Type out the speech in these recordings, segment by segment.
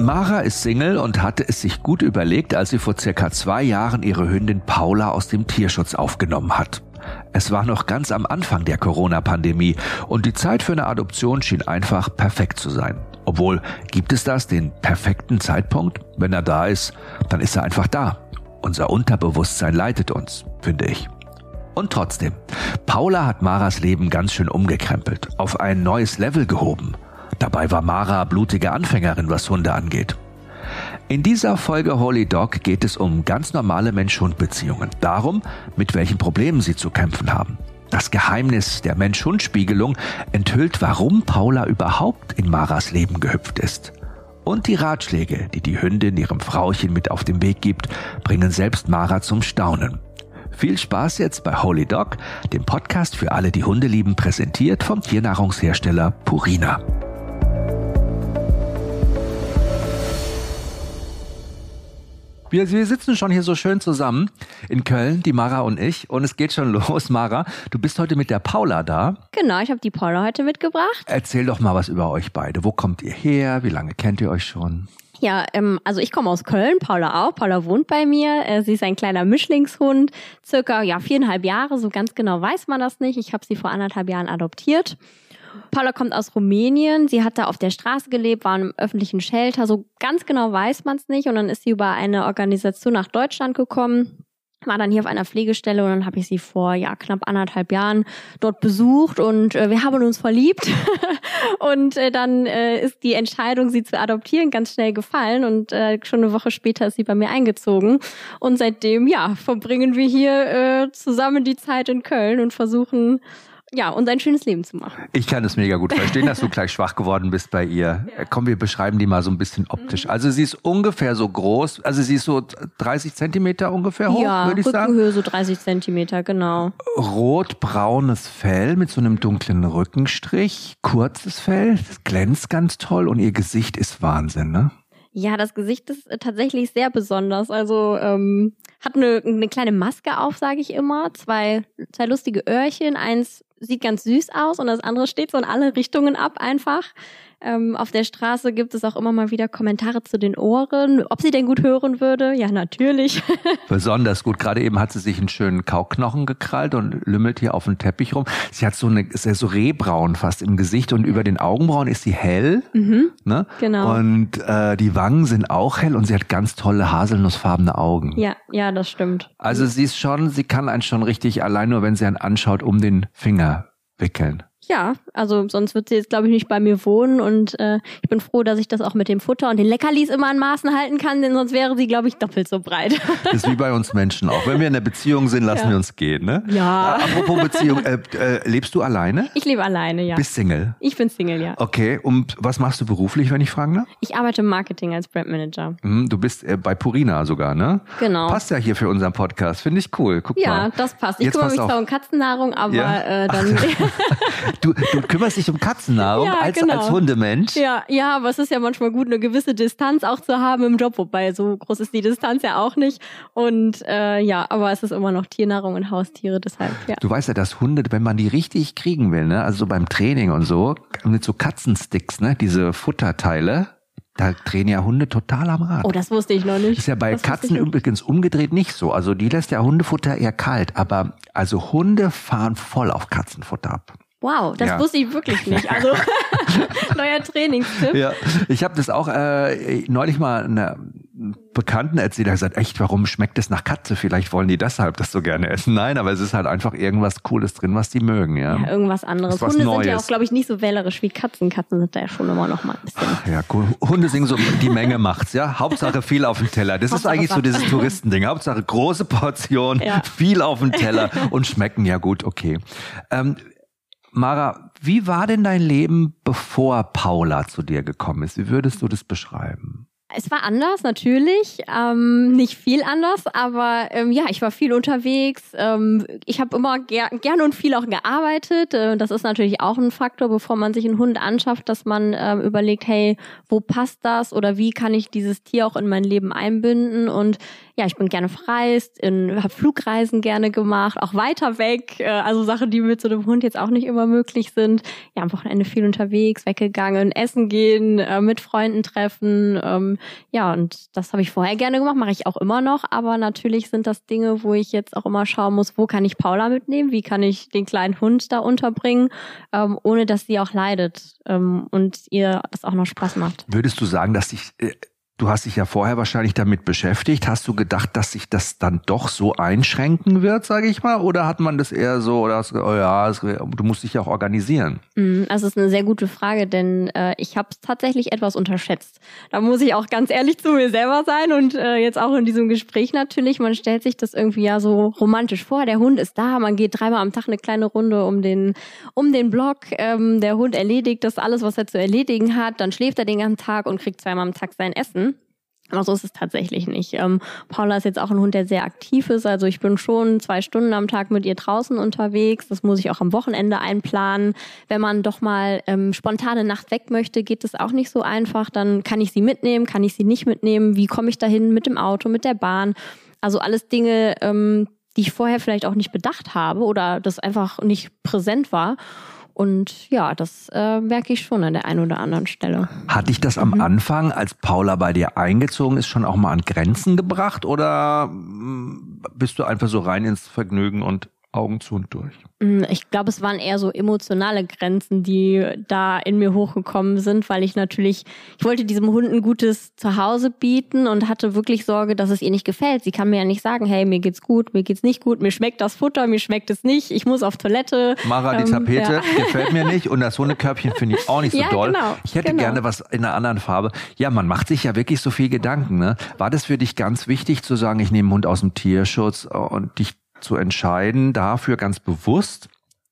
Mara ist Single und hatte es sich gut überlegt, als sie vor circa zwei Jahren ihre Hündin Paula aus dem Tierschutz aufgenommen hat. Es war noch ganz am Anfang der Corona-Pandemie und die Zeit für eine Adoption schien einfach perfekt zu sein. Obwohl, gibt es das, den perfekten Zeitpunkt? Wenn er da ist, dann ist er einfach da. Unser Unterbewusstsein leitet uns, finde ich. Und trotzdem, Paula hat Maras Leben ganz schön umgekrempelt, auf ein neues Level gehoben. Dabei war Mara blutige Anfängerin, was Hunde angeht. In dieser Folge Holy Dog geht es um ganz normale Mensch-Hund-Beziehungen. Darum, mit welchen Problemen sie zu kämpfen haben. Das Geheimnis der Mensch-Hund-Spiegelung enthüllt, warum Paula überhaupt in Maras Leben gehüpft ist. Und die Ratschläge, die die Hündin ihrem Frauchen mit auf den Weg gibt, bringen selbst Mara zum Staunen. Viel Spaß jetzt bei Holy Dog, dem Podcast für alle, die Hunde lieben, präsentiert vom Tiernahrungshersteller Purina. Wir, wir sitzen schon hier so schön zusammen in Köln, die Mara und ich. Und es geht schon los, Mara. Du bist heute mit der Paula da. Genau, ich habe die Paula heute mitgebracht. Erzähl doch mal was über euch beide. Wo kommt ihr her? Wie lange kennt ihr euch schon? Ja, ähm, also ich komme aus Köln, Paula auch. Paula wohnt bei mir. Äh, sie ist ein kleiner Mischlingshund, circa ja viereinhalb Jahre. So ganz genau weiß man das nicht. Ich habe sie vor anderthalb Jahren adoptiert. Paula kommt aus Rumänien. Sie hat da auf der Straße gelebt, war im öffentlichen Shelter. So ganz genau weiß man es nicht. Und dann ist sie über eine Organisation nach Deutschland gekommen war dann hier auf einer Pflegestelle und dann habe ich sie vor ja knapp anderthalb Jahren dort besucht und äh, wir haben uns verliebt und äh, dann äh, ist die Entscheidung, sie zu adoptieren, ganz schnell gefallen und äh, schon eine Woche später ist sie bei mir eingezogen und seitdem ja verbringen wir hier äh, zusammen die Zeit in Köln und versuchen ja, und ein schönes Leben zu machen. Ich kann es mega gut verstehen, dass du gleich schwach geworden bist bei ihr. Ja. Komm, wir beschreiben die mal so ein bisschen optisch. Mhm. Also sie ist ungefähr so groß, also sie ist so 30 Zentimeter ungefähr hoch, ja, würde ich sagen. Höhe so 30 Zentimeter, genau. Rot-braunes Fell mit so einem dunklen Rückenstrich, kurzes Fell, das glänzt ganz toll und ihr Gesicht ist Wahnsinn, ne? Ja, das Gesicht ist äh, tatsächlich sehr besonders. Also ähm, hat eine, eine kleine Maske auf, sage ich immer. Zwei, zwei lustige Öhrchen. Eins sieht ganz süß aus und das andere steht so in alle Richtungen ab einfach. Ähm, auf der Straße gibt es auch immer mal wieder Kommentare zu den Ohren, ob sie denn gut hören würde. Ja, natürlich. Besonders gut. Gerade eben hat sie sich einen schönen Kauknochen gekrallt und lümmelt hier auf dem Teppich rum. Sie hat so eine, ist ja so rehbraun fast im Gesicht und über den Augenbrauen ist sie hell. Mhm, ne? Genau. Und äh, die Wangen sind auch hell und sie hat ganz tolle haselnussfarbene Augen. Ja, ja, das stimmt. Also sie ist schon, sie kann einen schon richtig allein nur, wenn sie einen anschaut, um den Finger wickeln. Ja, also sonst wird sie jetzt, glaube ich, nicht bei mir wohnen und äh, ich bin froh, dass ich das auch mit dem Futter und den Leckerlis immer an Maßen halten kann, denn sonst wäre sie, glaube ich, doppelt so breit. Das ist wie bei uns Menschen auch. Wenn wir in einer Beziehung sind, lassen ja. wir uns gehen, ne? Ja. Äh, apropos Beziehung, äh, äh, lebst du alleine? Ich lebe alleine, ja. Bist Single? Ich bin Single, ja. Okay, und was machst du beruflich, wenn ich fragen darf? Ich arbeite im Marketing als Brandmanager. Mhm, du bist äh, bei Purina sogar, ne? Genau. Passt ja hier für unseren Podcast, finde ich cool. Guck ja, mal. Ja, das passt. Ich Jetzt kümmere mich zwar um Katzennahrung, aber ja? äh, dann... du, du kümmerst dich um Katzennahrung ja, als, genau. als Hundemensch. Ja, ja, aber es ist ja manchmal gut, eine gewisse Distanz auch zu haben im Job, wobei so groß ist die Distanz ja auch nicht. Und äh, ja, aber es ist immer noch Tiernahrung und Haustiere, deshalb, ja. Du weißt ja, dass Hunde, wenn man die richtig kriegen will, ne, also so beim Training und so, mit so Katzensticks, ne, diese Futterteile, da drehen ja Hunde total am Rad. Oh, das wusste ich noch nicht. Ist ja bei das Katzen übrigens umgedreht nicht so. Also die lässt ja Hundefutter eher kalt, aber also Hunde fahren voll auf Katzenfutter ab. Wow, das ja. wusste ich wirklich nicht. Also neuer Trainingstipp. Ja, ich habe das auch äh, neulich mal einer Bekannten erzählt, er hat gesagt, echt, warum schmeckt es nach Katze? Vielleicht wollen die deshalb das so gerne essen. Nein, aber es ist halt einfach irgendwas Cooles drin, was die mögen, ja. ja irgendwas anderes. Hunde Neues. sind ja auch, glaube ich, nicht so wählerisch wie Katzen. Katzen sind da ja schon immer noch mal ein bisschen. Ach, ja, cool. Hunde singen so, die Menge macht's, ja. Hauptsache viel auf dem Teller. Das Hauptsache ist eigentlich so dieses Touristending. Hauptsache große Portion, ja. viel auf dem Teller und schmecken ja gut, okay. Ähm, Mara, wie war denn dein Leben, bevor Paula zu dir gekommen ist? Wie würdest du das beschreiben? Es war anders, natürlich. Ähm, nicht viel anders, aber ähm, ja, ich war viel unterwegs. Ähm, ich habe immer ger gerne und viel auch gearbeitet. Äh, das ist natürlich auch ein Faktor, bevor man sich einen Hund anschafft, dass man ähm, überlegt, hey, wo passt das oder wie kann ich dieses Tier auch in mein Leben einbinden? Und ja, ich bin gerne verreist, habe Flugreisen gerne gemacht, auch weiter weg, äh, also Sachen, die mit so einem Hund jetzt auch nicht immer möglich sind. Ja, am Wochenende viel unterwegs, weggegangen, essen gehen, äh, mit Freunden treffen. Ähm, ja, und das habe ich vorher gerne gemacht, mache ich auch immer noch, aber natürlich sind das Dinge, wo ich jetzt auch immer schauen muss, wo kann ich Paula mitnehmen, wie kann ich den kleinen Hund da unterbringen, ähm, ohne dass sie auch leidet ähm, und ihr das auch noch Spaß macht. Würdest du sagen, dass sich äh, Du hast dich ja vorher wahrscheinlich damit beschäftigt. Hast du gedacht, dass sich das dann doch so einschränken wird, sage ich mal? Oder hat man das eher so, oder hast, oh ja, du musst dich ja auch organisieren? Mm, das ist eine sehr gute Frage, denn äh, ich habe es tatsächlich etwas unterschätzt. Da muss ich auch ganz ehrlich zu mir selber sein und äh, jetzt auch in diesem Gespräch natürlich. Man stellt sich das irgendwie ja so romantisch vor. Der Hund ist da, man geht dreimal am Tag eine kleine Runde um den, um den Block. Ähm, der Hund erledigt das alles, was er zu erledigen hat. Dann schläft er den ganzen Tag und kriegt zweimal am Tag sein Essen. Aber so ist es tatsächlich nicht. Ähm, Paula ist jetzt auch ein Hund, der sehr aktiv ist. Also ich bin schon zwei Stunden am Tag mit ihr draußen unterwegs. Das muss ich auch am Wochenende einplanen. Wenn man doch mal ähm, spontane Nacht weg möchte, geht es auch nicht so einfach. Dann kann ich sie mitnehmen, kann ich sie nicht mitnehmen. Wie komme ich dahin mit dem Auto, mit der Bahn? Also alles Dinge, ähm, die ich vorher vielleicht auch nicht bedacht habe oder das einfach nicht präsent war. Und ja, das äh, merke ich schon an der einen oder anderen Stelle. Hat dich das am mhm. Anfang, als Paula bei dir eingezogen ist, schon auch mal an Grenzen gebracht oder mm, bist du einfach so rein ins Vergnügen und Augen zu und durch? Mm, ich glaube, es waren eher so emotionale Grenzen, die da in mir hochgekommen sind, weil ich natürlich, ich wollte diesem Hund ein gutes Zuhause bieten und hatte wirklich Sorge, dass es ihr nicht gefällt. Sie kann mir ja nicht sagen, hey, mir geht's gut, mir geht's nicht gut, mir schmeckt das Futter, mir schmeckt es nicht, ich muss auf Toilette. Mara, die ähm, Tapete ja. gefällt mir nicht und das Hundekörbchen finde ich auch nicht so ja, doll. Genau, ich hätte genau. gerne was in einer anderen Farbe. Ja, man macht sich ja wirklich so viel Gedanken. Ne? War das für dich ganz wichtig zu sagen, ich nehme einen Hund aus dem Tierschutz und dich zu entscheiden, dafür ganz bewusst?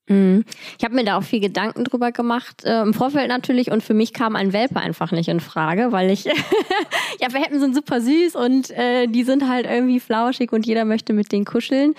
Mhm. Ich habe mir da auch viel Gedanken drüber gemacht, äh, im Vorfeld natürlich. Und für mich kam ein Welpe einfach nicht in Frage, weil ich, ja, Welpen sind super süß und äh, die sind halt irgendwie flauschig und jeder möchte mit denen kuscheln.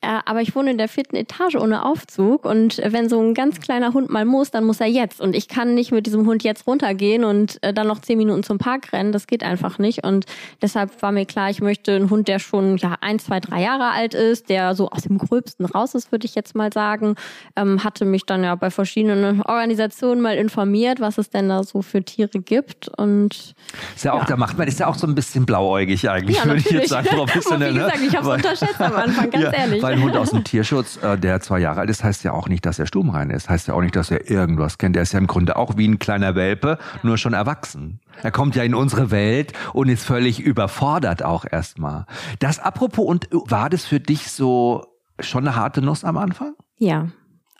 Äh, aber ich wohne in der vierten Etage ohne Aufzug und wenn so ein ganz kleiner Hund mal muss, dann muss er jetzt. Und ich kann nicht mit diesem Hund jetzt runtergehen und äh, dann noch zehn Minuten zum Park rennen. Das geht einfach nicht. Und deshalb war mir klar, ich möchte einen Hund, der schon ja ein, zwei, drei Jahre alt ist, der so aus dem Gröbsten raus ist, würde ich jetzt mal sagen. Ähm, hatte mich dann ja bei verschiedenen Organisationen mal informiert, was es denn da so für Tiere gibt. Und ist ja auch, ja. da macht man ist ja auch so ein bisschen blauäugig eigentlich, ja, würde ich jetzt sagen, professionell. ne? ich habe es unterschätzt am Anfang, ganz ja, ehrlich weil ein Hund aus dem Tierschutz, äh, der zwei Jahre alt ist, heißt ja auch nicht, dass er stummrein ist. Heißt ja auch nicht, dass er irgendwas kennt. Der ist ja im Grunde auch wie ein kleiner Welpe, nur schon erwachsen. Er kommt ja in unsere Welt und ist völlig überfordert auch erstmal. Das apropos, und war das für dich so schon eine harte Nuss am Anfang? Ja,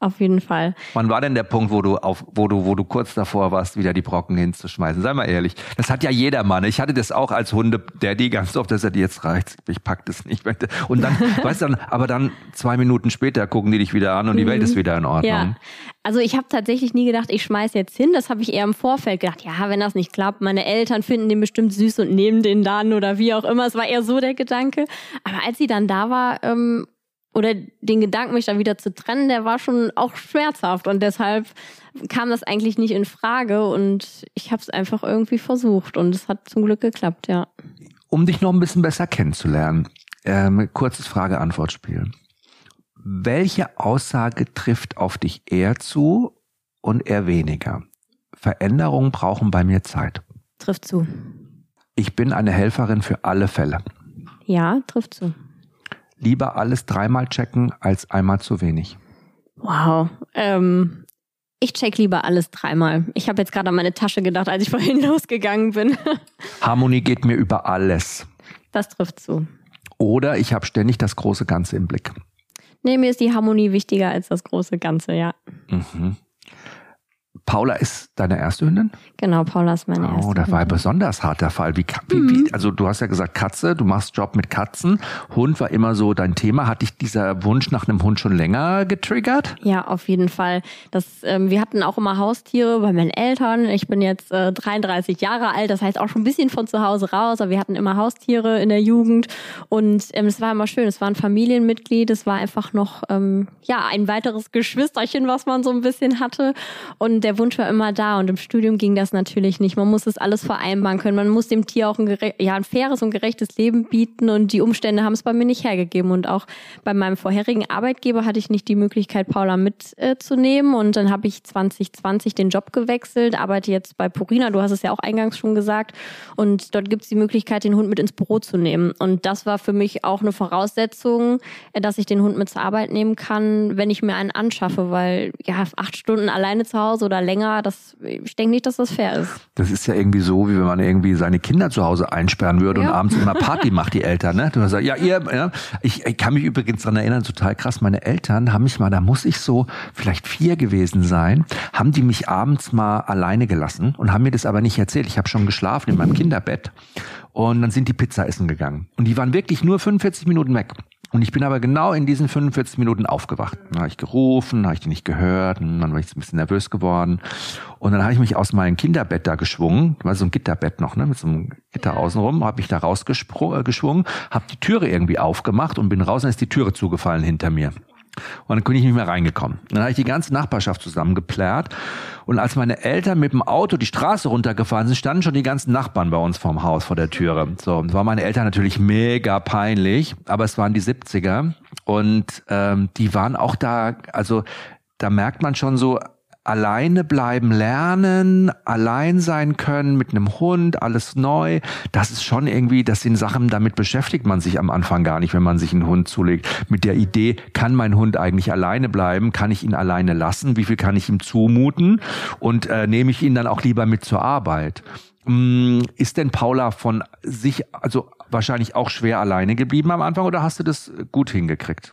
auf jeden Fall. Wann war denn der Punkt, wo du auf, wo du, wo du kurz davor warst, wieder die Brocken hinzuschmeißen? Sei mal ehrlich. Das hat ja jeder Mann. Ich hatte das auch als Hunde, der die ganz oft, dass er die jetzt reicht. Ich pack das nicht. Und dann, weißt du, aber dann zwei Minuten später gucken die dich wieder an und die Welt ist mhm. wieder in Ordnung. Ja. Also ich habe tatsächlich nie gedacht, ich schmeiß jetzt hin. Das habe ich eher im Vorfeld gedacht. Ja, wenn das nicht klappt, meine Eltern finden den bestimmt süß und nehmen den dann oder wie auch immer. Es war eher so der Gedanke. Aber als sie dann da war, ähm, oder den Gedanken, mich dann wieder zu trennen, der war schon auch schmerzhaft und deshalb kam das eigentlich nicht in Frage und ich habe es einfach irgendwie versucht und es hat zum Glück geklappt, ja. Um dich noch ein bisschen besser kennenzulernen, ähm, kurzes Frage-Antwort-Spiel. Welche Aussage trifft auf dich eher zu und eher weniger? Veränderungen brauchen bei mir Zeit. Trifft zu. Ich bin eine Helferin für alle Fälle. Ja, trifft zu lieber alles dreimal checken als einmal zu wenig? Wow. Ähm, ich check lieber alles dreimal. Ich habe jetzt gerade an meine Tasche gedacht, als ich vorhin losgegangen bin. Harmonie geht mir über alles. Das trifft zu. Oder ich habe ständig das große Ganze im Blick. Nee, mir ist die Harmonie wichtiger als das große Ganze, ja. Mhm. Paula ist deine erste Hündin? Genau, Paula ist meine oh, erste. Oh, das war ein besonders harter Fall. Wie, wie, mhm. wie, also du hast ja gesagt Katze, du machst Job mit Katzen. Hund war immer so dein Thema. Hat dich dieser Wunsch nach einem Hund schon länger getriggert? Ja, auf jeden Fall. Das, ähm, wir hatten auch immer Haustiere bei meinen Eltern. Ich bin jetzt äh, 33 Jahre alt, das heißt auch schon ein bisschen von zu Hause raus. Aber wir hatten immer Haustiere in der Jugend und ähm, es war immer schön. Es war ein Familienmitglied. Es war einfach noch ähm, ja ein weiteres Geschwisterchen, was man so ein bisschen hatte. Und der der Wunsch war immer da und im Studium ging das natürlich nicht. Man muss das alles vereinbaren können. Man muss dem Tier auch ein, ja, ein faires und gerechtes Leben bieten und die Umstände haben es bei mir nicht hergegeben. Und auch bei meinem vorherigen Arbeitgeber hatte ich nicht die Möglichkeit, Paula mitzunehmen. und dann habe ich 2020 den Job gewechselt, arbeite jetzt bei Purina, du hast es ja auch eingangs schon gesagt. Und dort gibt es die Möglichkeit, den Hund mit ins Büro zu nehmen. Und das war für mich auch eine Voraussetzung, dass ich den Hund mit zur Arbeit nehmen kann, wenn ich mir einen anschaffe, weil ja, acht Stunden alleine zu Hause oder länger, das, ich denke nicht, dass das fair ist. Das ist ja irgendwie so, wie wenn man irgendwie seine Kinder zu Hause einsperren würde ja. und abends immer Party macht, die Eltern, ne? Du sagst, ja, ihr, ja. Ich, ich kann mich übrigens daran erinnern, total krass, meine Eltern haben mich mal, da muss ich so vielleicht vier gewesen sein, haben die mich abends mal alleine gelassen und haben mir das aber nicht erzählt. Ich habe schon geschlafen in meinem Kinderbett und dann sind die Pizza essen gegangen. Und die waren wirklich nur 45 Minuten weg. Und ich bin aber genau in diesen 45 Minuten aufgewacht. Dann habe ich gerufen, habe ich die nicht gehört, und dann war ich ein bisschen nervös geworden. Und dann habe ich mich aus meinem Kinderbett da geschwungen, war so ein Gitterbett noch, ne, mit so einem Gitter außenrum, habe ich da rausgeschwungen, habe die Türe irgendwie aufgemacht und bin raus, dann ist die Türe zugefallen hinter mir. Und dann bin ich nicht mehr reingekommen. Dann habe ich die ganze Nachbarschaft zusammengeplärt. Und als meine Eltern mit dem Auto die Straße runtergefahren sind, standen schon die ganzen Nachbarn bei uns vorm Haus vor der Türe. So, das war meine Eltern natürlich mega peinlich, aber es waren die 70er und ähm, die waren auch da, also da merkt man schon so, alleine bleiben lernen, allein sein können mit einem Hund, alles neu. Das ist schon irgendwie, das sind Sachen, damit beschäftigt man sich am Anfang gar nicht, wenn man sich einen Hund zulegt. Mit der Idee, kann mein Hund eigentlich alleine bleiben? Kann ich ihn alleine lassen? Wie viel kann ich ihm zumuten? Und äh, nehme ich ihn dann auch lieber mit zur Arbeit? Mm, ist denn Paula von sich, also wahrscheinlich auch schwer alleine geblieben am Anfang oder hast du das gut hingekriegt?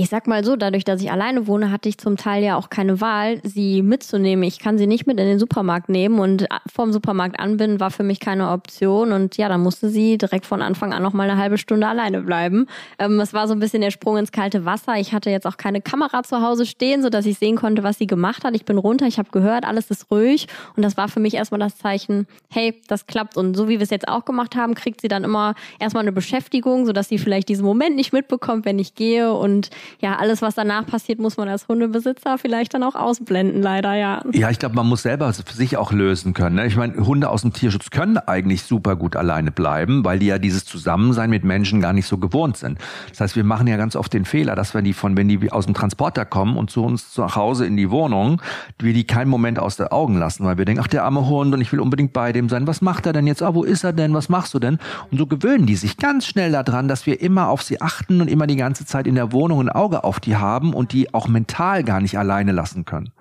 Ich sag mal so, dadurch, dass ich alleine wohne, hatte ich zum Teil ja auch keine Wahl, sie mitzunehmen. Ich kann sie nicht mit in den Supermarkt nehmen und vorm Supermarkt anbinden war für mich keine Option. Und ja, dann musste sie direkt von Anfang an noch mal eine halbe Stunde alleine bleiben. Ähm, es war so ein bisschen der Sprung ins kalte Wasser. Ich hatte jetzt auch keine Kamera zu Hause stehen, so dass ich sehen konnte, was sie gemacht hat. Ich bin runter, ich habe gehört, alles ist ruhig. Und das war für mich erstmal das Zeichen, hey, das klappt. Und so wie wir es jetzt auch gemacht haben, kriegt sie dann immer erstmal eine Beschäftigung, sodass sie vielleicht diesen Moment nicht mitbekommt, wenn ich gehe. Und ja, alles, was danach passiert, muss man als Hundebesitzer vielleicht dann auch ausblenden, leider, ja. Ja, ich glaube, man muss selber sich auch lösen können. Ne? Ich meine, Hunde aus dem Tierschutz können eigentlich super gut alleine bleiben, weil die ja dieses Zusammensein mit Menschen gar nicht so gewohnt sind. Das heißt, wir machen ja ganz oft den Fehler, dass wenn die von, wenn die aus dem Transporter kommen und zu uns zu Hause in die Wohnung, wir die keinen Moment aus den Augen lassen, weil wir denken, ach, der arme Hund und ich will unbedingt bei dem sein. Was macht er denn jetzt? Ah, wo ist er denn? Was machst du denn? Und so gewöhnen die sich ganz schnell daran, dass wir immer auf sie achten und immer die ganze Zeit in der Wohnung ein Auge auf die haben und die auch mental gar nicht alleine lassen können.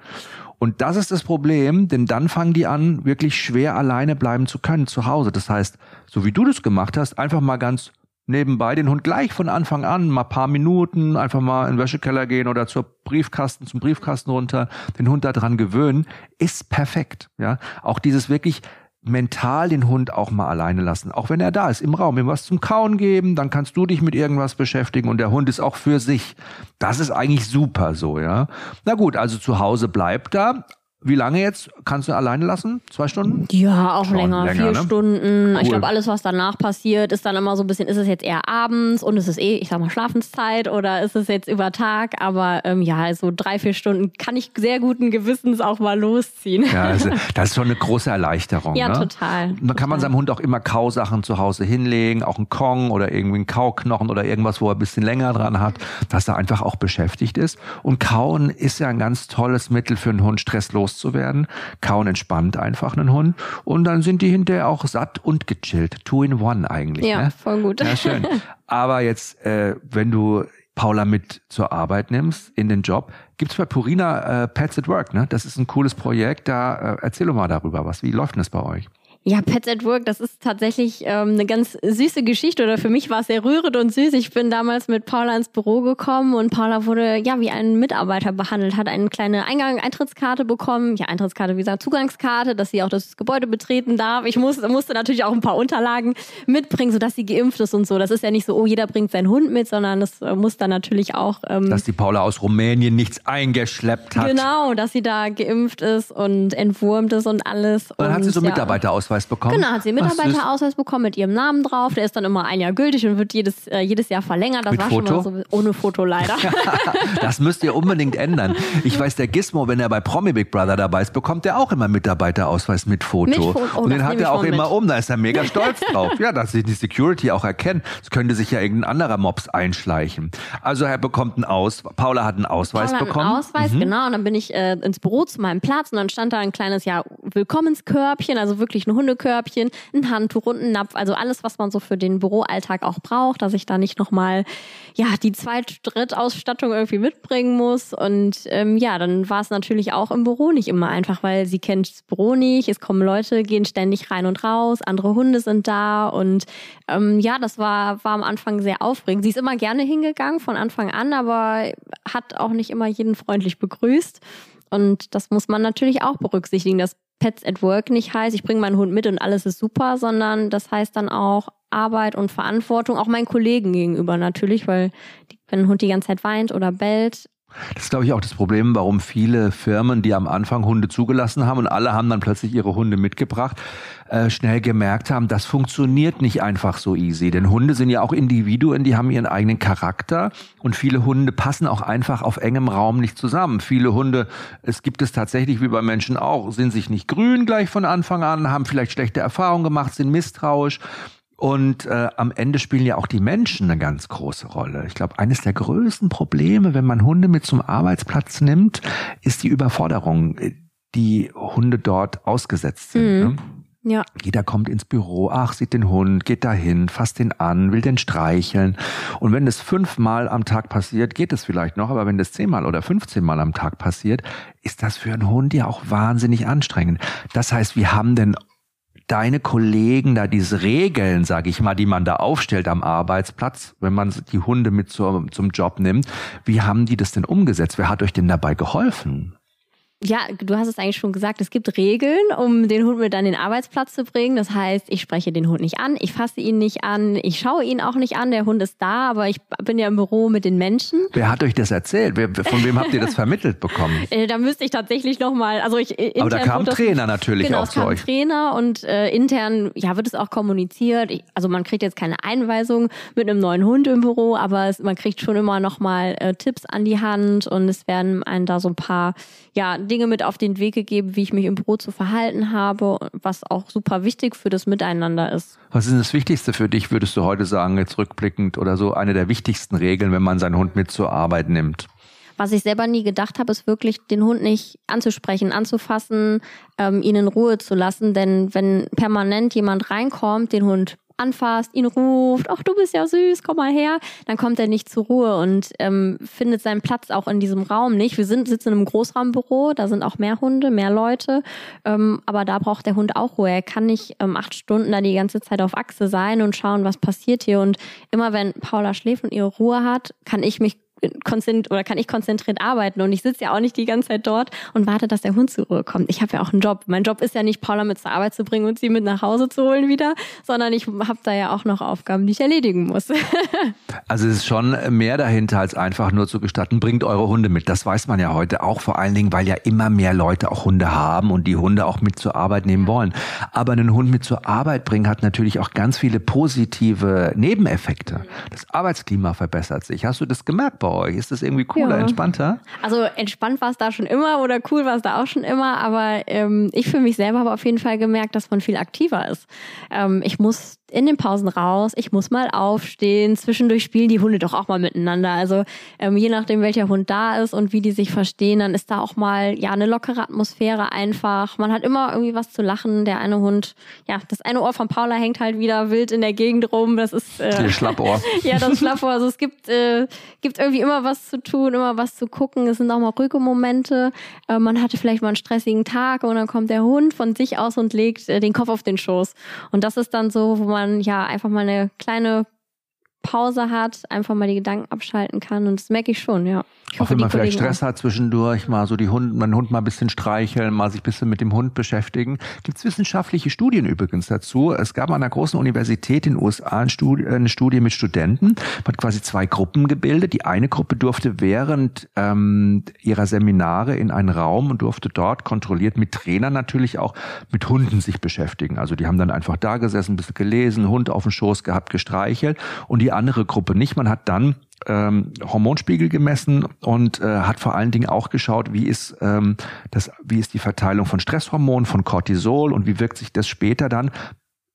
Und das ist das Problem, denn dann fangen die an, wirklich schwer alleine bleiben zu können zu Hause. Das heißt, so wie du das gemacht hast, einfach mal ganz nebenbei den Hund gleich von Anfang an, mal paar Minuten, einfach mal in den Wäschekeller gehen oder zur Briefkasten, zum Briefkasten runter, den Hund daran gewöhnen, ist perfekt. Ja, auch dieses wirklich mental den Hund auch mal alleine lassen, auch wenn er da ist im Raum, ihm was zum Kauen geben, dann kannst du dich mit irgendwas beschäftigen und der Hund ist auch für sich. Das ist eigentlich super so, ja. Na gut, also zu Hause bleibt er, wie lange jetzt? Kannst du alleine lassen? Zwei Stunden? Ja, auch länger. länger. Vier ne? Stunden. Cool. Ich glaube, alles, was danach passiert, ist dann immer so ein bisschen, ist es jetzt eher abends und ist es eh, ich sag mal, Schlafenszeit oder ist es jetzt über Tag? Aber ähm, ja, so drei, vier Stunden kann ich sehr guten Gewissens auch mal losziehen. Ja, also, das ist schon eine große Erleichterung. ja, ne? total. Da kann man seinem Hund auch immer Kausachen zu Hause hinlegen, auch einen Kong oder irgendwie einen Kauknochen oder irgendwas, wo er ein bisschen länger dran hat, dass er einfach auch beschäftigt ist. Und Kauen ist ja ein ganz tolles Mittel für einen Hund, stresslos loszuwerden. Kauen entspannt einfach einen Hund. Und dann sind die hinterher auch satt und gechillt. Two in one eigentlich. Ja, ne? voll gut. Ja, schön. Aber jetzt, äh, wenn du Paula mit zur Arbeit nimmst, in den Job, gibt's bei Purina äh, Pets at Work, ne? Das ist ein cooles Projekt. Da äh, erzähl doch mal darüber was. Wie läuft denn das bei euch? Ja, Pets at Work, das ist tatsächlich ähm, eine ganz süße Geschichte oder für mich war es sehr rührend und süß. Ich bin damals mit Paula ins Büro gekommen und Paula wurde ja wie ein Mitarbeiter behandelt, hat eine kleine Eingang Eintrittskarte bekommen, ja Eintrittskarte, wie gesagt Zugangskarte, dass sie auch das Gebäude betreten darf. Ich musste, musste natürlich auch ein paar Unterlagen mitbringen, sodass sie geimpft ist und so. Das ist ja nicht so, oh jeder bringt seinen Hund mit, sondern das äh, muss dann natürlich auch, ähm, dass die Paula aus Rumänien nichts eingeschleppt hat. Genau, dass sie da geimpft ist und entwurmt ist und alles. Und dann und, hat sie so ja. Mitarbeiterausweis Mitarbeiterausweis bekommen? Genau, hat sie einen Mitarbeiterausweis bekommen mit ihrem Namen drauf. Der ist dann immer ein Jahr gültig und wird jedes, äh, jedes Jahr verlängert. Das Mit war Foto? schon mal so ohne Foto leider. das müsst ihr unbedingt ändern. Ich weiß, der Gizmo, wenn er bei Promi Big Brother dabei ist, bekommt er auch immer Mitarbeiterausweis mit Foto. Mit Foto. Oh, und den hat er auch immer mit. um. Da ist er mega stolz drauf. Ja, dass sich die Security auch erkennt. Es könnte sich ja irgendein anderer Mops einschleichen. Also er bekommt einen Aus. Paula hat einen Ausweis Paula bekommen. Mhm. Einen Ausweis, genau. Und dann bin ich äh, ins Büro zu meinem Platz und dann stand da ein kleines ja, Willkommenskörbchen, also wirklich ein Hundekörbchen, ein Handtuch und ein Napf, also alles, was man so für den Büroalltag auch braucht, dass ich da nicht nochmal ja, die Zweit-, Drittausstattung irgendwie mitbringen muss. Und ähm, ja, dann war es natürlich auch im Büro nicht immer einfach, weil sie kennt das Büro nicht, es kommen Leute, gehen ständig rein und raus, andere Hunde sind da und ähm, ja, das war, war am Anfang sehr aufregend. Sie ist immer gerne hingegangen von Anfang an, aber hat auch nicht immer jeden freundlich begrüßt. Und das muss man natürlich auch berücksichtigen, dass Pets at Work nicht heißt, ich bringe meinen Hund mit und alles ist super, sondern das heißt dann auch Arbeit und Verantwortung, auch meinen Kollegen gegenüber natürlich, weil die, wenn ein Hund die ganze Zeit weint oder bellt, Das ist, glaube ich, auch das Problem, warum viele Firmen, die am Anfang Hunde zugelassen haben und alle haben dann plötzlich ihre Hunde mitgebracht, äh, schnell gemerkt haben, das funktioniert nicht einfach so easy. Denn Hunde sind ja auch Individuen, die haben ihren eigenen Charakter und viele Hunde passen auch einfach auf engem Raum nicht zusammen. Viele Hunde, es gibt es tatsächlich wie bei Menschen auch, sind sich nicht grün gleich von Anfang an, haben vielleicht schlechte Erfahrungen gemacht, sind misstrauisch. Und äh, am Ende spielen ja auch die Menschen eine ganz große Rolle. Ich glaube, eines der größten Probleme, wenn man Hunde mit zum Arbeitsplatz nimmt, ist die Überforderung, die Hunde dort ausgesetzt sind. Mhm. Ne? ja. Jeder kommt ins Büro, ach, sieht den Hund, geht dahin, fasst den an, will den streicheln. Und wenn das fünfmal am Tag passiert, geht es vielleicht noch, aber wenn das zehnmal oder 15 Mal am Tag passiert, ist das für einen Hund ja auch wahnsinnig anstrengend. Das heißt, wir haben denn deine Kollegen da diese Regeln, sage ich mal, die man da aufstellt am Arbeitsplatz, wenn man die Hunde mit zum, zum Job nimmt, wie haben die das denn umgesetzt? Wer hat euch denn dabei geholfen? Ja, du hast es eigentlich schon gesagt. Es gibt Regeln, um den Hund mit an den Arbeitsplatz zu bringen. Das heißt, ich spreche den Hund nicht an, ich fasse ihn nicht an, ich schaue ihn auch nicht an. Der Hund ist da, aber ich bin ja im Büro mit den Menschen. Wer hat euch das erzählt? Von wem habt ihr das vermittelt bekommen? Äh, da müsste ich tatsächlich noch mal, also ich intern Aber da kam das- Trainer natürlich genau, auch zu euch. Trainer und äh, intern ja wird es auch kommuniziert. Ich, also man kriegt jetzt keine Einweisung mit einem neuen Hund im Büro, aber es, man kriegt schon immer noch mal äh, Tipps an die Hand und es werden einem da so ein paar ja Dinge mit auf den Weg gegeben, wie ich mich im Büro zu verhalten habe, was auch super wichtig für das Miteinander ist. Was ist das Wichtigste für dich, würdest du heute sagen, jetzt rückblickend oder so, eine der wichtigsten Regeln, wenn man seinen Hund mit zur Arbeit nimmt? Was ich selber nie gedacht habe, ist wirklich den Hund nicht anzusprechen, anzufassen, ähm, ihn in Ruhe zu lassen. Denn wenn permanent jemand reinkommt, den Hund anfasst, ihn ruft, ach du bist ja süß, komm mal her, dann kommt er nicht zur Ruhe und ähm, findet seinen Platz auch in diesem Raum nicht. Wir sind sitzen in einem Großraumbüro, da sind auch mehr Hunde, mehr Leute, ähm, aber da braucht der Hund auch Ruhe. Er kann nicht ähm, acht Stunden da die ganze Zeit auf Achse sein und schauen, was passiert hier. Und immer wenn Paula schläft und ihre Ruhe hat, kann ich mich konzentri oder kann ich konzentriert arbeiten und ich sitze ja auch nicht die ganze Zeit dort und warte, dass der Hund zur Ruhe kommt. Ich habe ja auch einen Job. Mein Job ist ja nicht, Paula mit zur Arbeit zu bringen und sie mit nach Hause zu holen wieder, sondern ich habe da ja auch noch Aufgaben, die ich erledigen muss. Also es ist schon mehr dahinter, als einfach nur zu gestatten, bringt eure Hunde mit. Das weiß man ja heute auch vor allen Dingen, weil ja immer mehr Leute auch Hunde haben und die Hunde auch mit zur Arbeit nehmen wollen. Aber einen Hund mit zur Arbeit bringen hat natürlich auch ganz viele positive Nebeneffekte. Das Arbeitsklima verbessert sich. Hast du das gemerkt bei euch? Ist das irgendwie cooler, Ja. entspannter? Also entspannt war es da schon immer oder cool war es da auch schon immer, aber ähm, ich für mich selber habe auf jeden Fall gemerkt, dass man viel aktiver ist. Ähm, ich muss in den Pausen raus, ich muss mal aufstehen, zwischendurch spielen die Hunde doch auch mal miteinander. Also ähm, je nachdem, welcher Hund da ist und wie die sich verstehen, dann ist da auch mal ja eine lockere Atmosphäre einfach. Man hat immer irgendwie was zu lachen. Der eine Hund, ja, das eine Ohr von Paula hängt halt wieder wild in der Gegend rum. Das ist äh, Ihr Schlappohr. ja, das Schlappohr. Also es gibt, äh, gibt irgendwie immer was zu tun, immer was zu gucken. Es sind auch mal ruhige Momente. Äh, man hatte vielleicht mal einen stressigen Tag und dann kommt der Hund von sich aus und legt äh, den Kopf auf den Schoß. Und das ist dann so, wo man ja einfach mal eine kleine Pause hat, einfach mal die Gedanken abschalten kann. Und das merke ich schon, ja. Ich auch wenn man vielleicht Stress hat zwischendurch, mal so die Hund, meinen Hund mal ein bisschen streicheln, mal sich ein bisschen mit dem Hund beschäftigen. Gibt es wissenschaftliche Studien übrigens dazu. Es gab an einer großen Universität in den USA eine Studie, eine Studie mit Studenten. Man hat quasi zwei Gruppen gebildet. Die eine Gruppe durfte während ähm, ihrer Seminare in einen Raum und durfte dort kontrolliert mit Trainern natürlich auch mit Hunden sich beschäftigen. Also die haben dann einfach da gesessen, ein bisschen gelesen, Hund auf dem Schoß gehabt, gestreichelt und die andere Gruppe nicht. Man hat dann ähm, Hormonspiegel gemessen und äh, hat vor allen Dingen auch geschaut, wie ist ähm, das, wie ist die Verteilung von Stresshormonen, von Cortisol und wie wirkt sich das später dann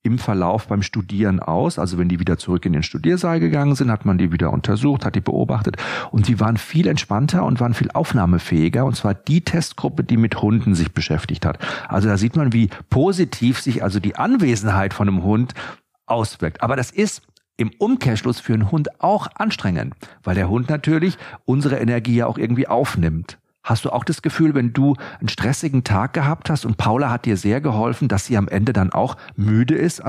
im Verlauf beim Studieren aus. Also wenn die wieder zurück in den Studiersaal gegangen sind, hat man die wieder untersucht, hat die beobachtet und die waren viel entspannter und waren viel aufnahmefähiger und zwar die Testgruppe, die mit Hunden sich beschäftigt hat. Also da sieht man, wie positiv sich also die Anwesenheit von einem Hund auswirkt. Aber das ist im Umkehrschluss für einen Hund auch anstrengend, weil der Hund natürlich unsere Energie ja auch irgendwie aufnimmt. Hast du auch das Gefühl, wenn du einen stressigen Tag gehabt hast und Paula hat dir sehr geholfen, dass sie am Ende dann auch müde ist,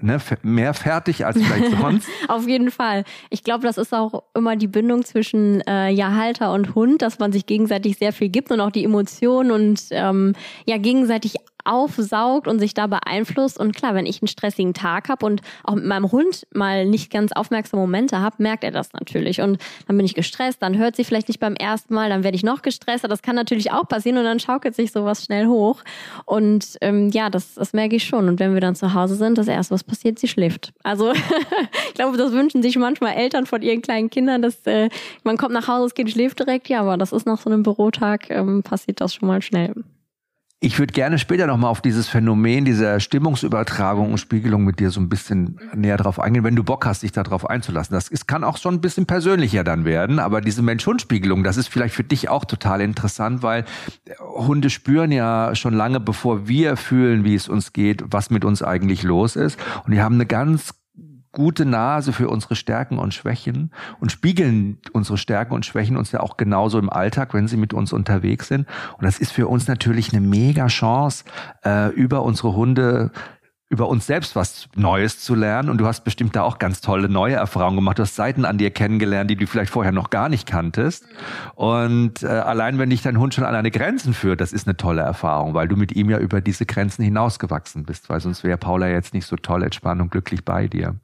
ne, mehr fertig als vielleicht sonst? Auf jeden Fall. Ich glaube, das ist auch immer die Bindung zwischen äh, ja, Halter und Hund, dass man sich gegenseitig sehr viel gibt und auch die Emotionen und ähm, ja gegenseitig aufsaugt und sich da beeinflusst. Und klar, wenn ich einen stressigen Tag habe und auch mit meinem Hund mal nicht ganz aufmerksame Momente habe, merkt er das natürlich. Und dann bin ich gestresst, dann hört sie vielleicht nicht beim ersten Mal, dann werde ich noch gestresster. Das kann natürlich auch passieren und dann schaukelt sich sowas schnell hoch. Und ähm, ja, das, das merke ich schon. Und wenn wir dann zu Hause sind, das erste, was passiert, sie schläft. Also ich glaube, das wünschen sich manchmal Eltern von ihren kleinen Kindern, dass äh, man kommt nach Hause, das Kind schläft direkt. Ja, aber das ist nach so einem Bürotag, ähm, passiert das schon mal schnell. Ich würde gerne später nochmal auf dieses Phänomen dieser Stimmungsübertragung und Spiegelung mit dir so ein bisschen näher drauf eingehen, wenn du Bock hast, dich darauf einzulassen. Das ist, kann auch schon ein bisschen persönlicher dann werden, aber diese Mensch-Hund-Spiegelung, das ist vielleicht für dich auch total interessant, weil Hunde spüren ja schon lange, bevor wir fühlen, wie es uns geht, was mit uns eigentlich los ist. Und die haben eine ganz gute Nase für unsere Stärken und Schwächen und spiegeln unsere Stärken und Schwächen uns ja auch genauso im Alltag, wenn sie mit uns unterwegs sind. Und das ist für uns natürlich eine mega Chance, äh, über unsere Hunde über uns selbst was Neues zu lernen. Und du hast bestimmt da auch ganz tolle neue Erfahrungen gemacht. Du hast Seiten an dir kennengelernt, die du vielleicht vorher noch gar nicht kanntest. Und äh, allein wenn dich dein Hund schon an deine Grenzen führt, das ist eine tolle Erfahrung, weil du mit ihm ja über diese Grenzen hinausgewachsen bist, weil sonst wäre Paula jetzt nicht so toll entspannt und glücklich bei dir.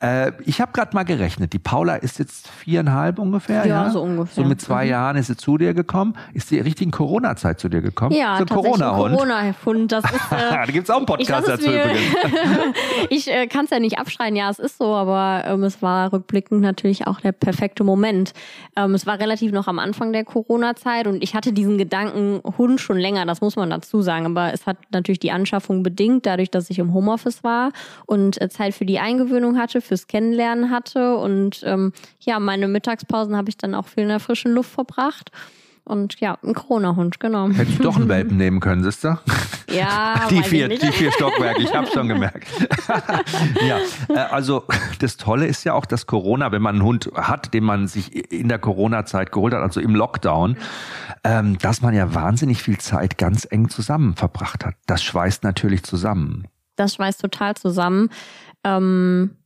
Äh, ich habe gerade mal gerechnet. Die Paula ist jetzt viereinhalb ungefähr. Ja, ja? so ungefähr. So mit zwei mhm. Jahren ist sie zu dir gekommen. Ist die richtigen Corona-Zeit zu dir gekommen? Ja, so Corona-Hund. Corona-Hund. Das ist, äh, da gibt's auch einen Podcast dazu übrigens. ich äh, kann es ja nicht abschreien, ja, es ist so, aber ähm, es war rückblickend natürlich auch der perfekte Moment. Ähm, es war relativ noch am Anfang der Corona-Zeit und ich hatte diesen Gedanken Hund schon länger, das muss man dazu sagen, aber es hat natürlich die Anschaffung bedingt, dadurch, dass ich im Homeoffice war und äh, Zeit für die Eingewöhnung hatte, fürs Kennenlernen hatte und ähm, ja, meine Mittagspausen habe ich dann auch viel in der frischen Luft verbracht. Und ja, ein Corona-Hund, genau. Hättest du doch einen Welpen nehmen können, siehst du? Ja, die vier, die vier Stockwerke, ich habe schon gemerkt. ja, äh, also das Tolle ist ja auch, dass Corona, wenn man einen Hund hat, den man sich in der Corona-Zeit geholt hat, also im Lockdown, ähm, dass man ja wahnsinnig viel Zeit ganz eng zusammen verbracht hat. Das schweißt natürlich zusammen. Das schweißt total zusammen. Ähm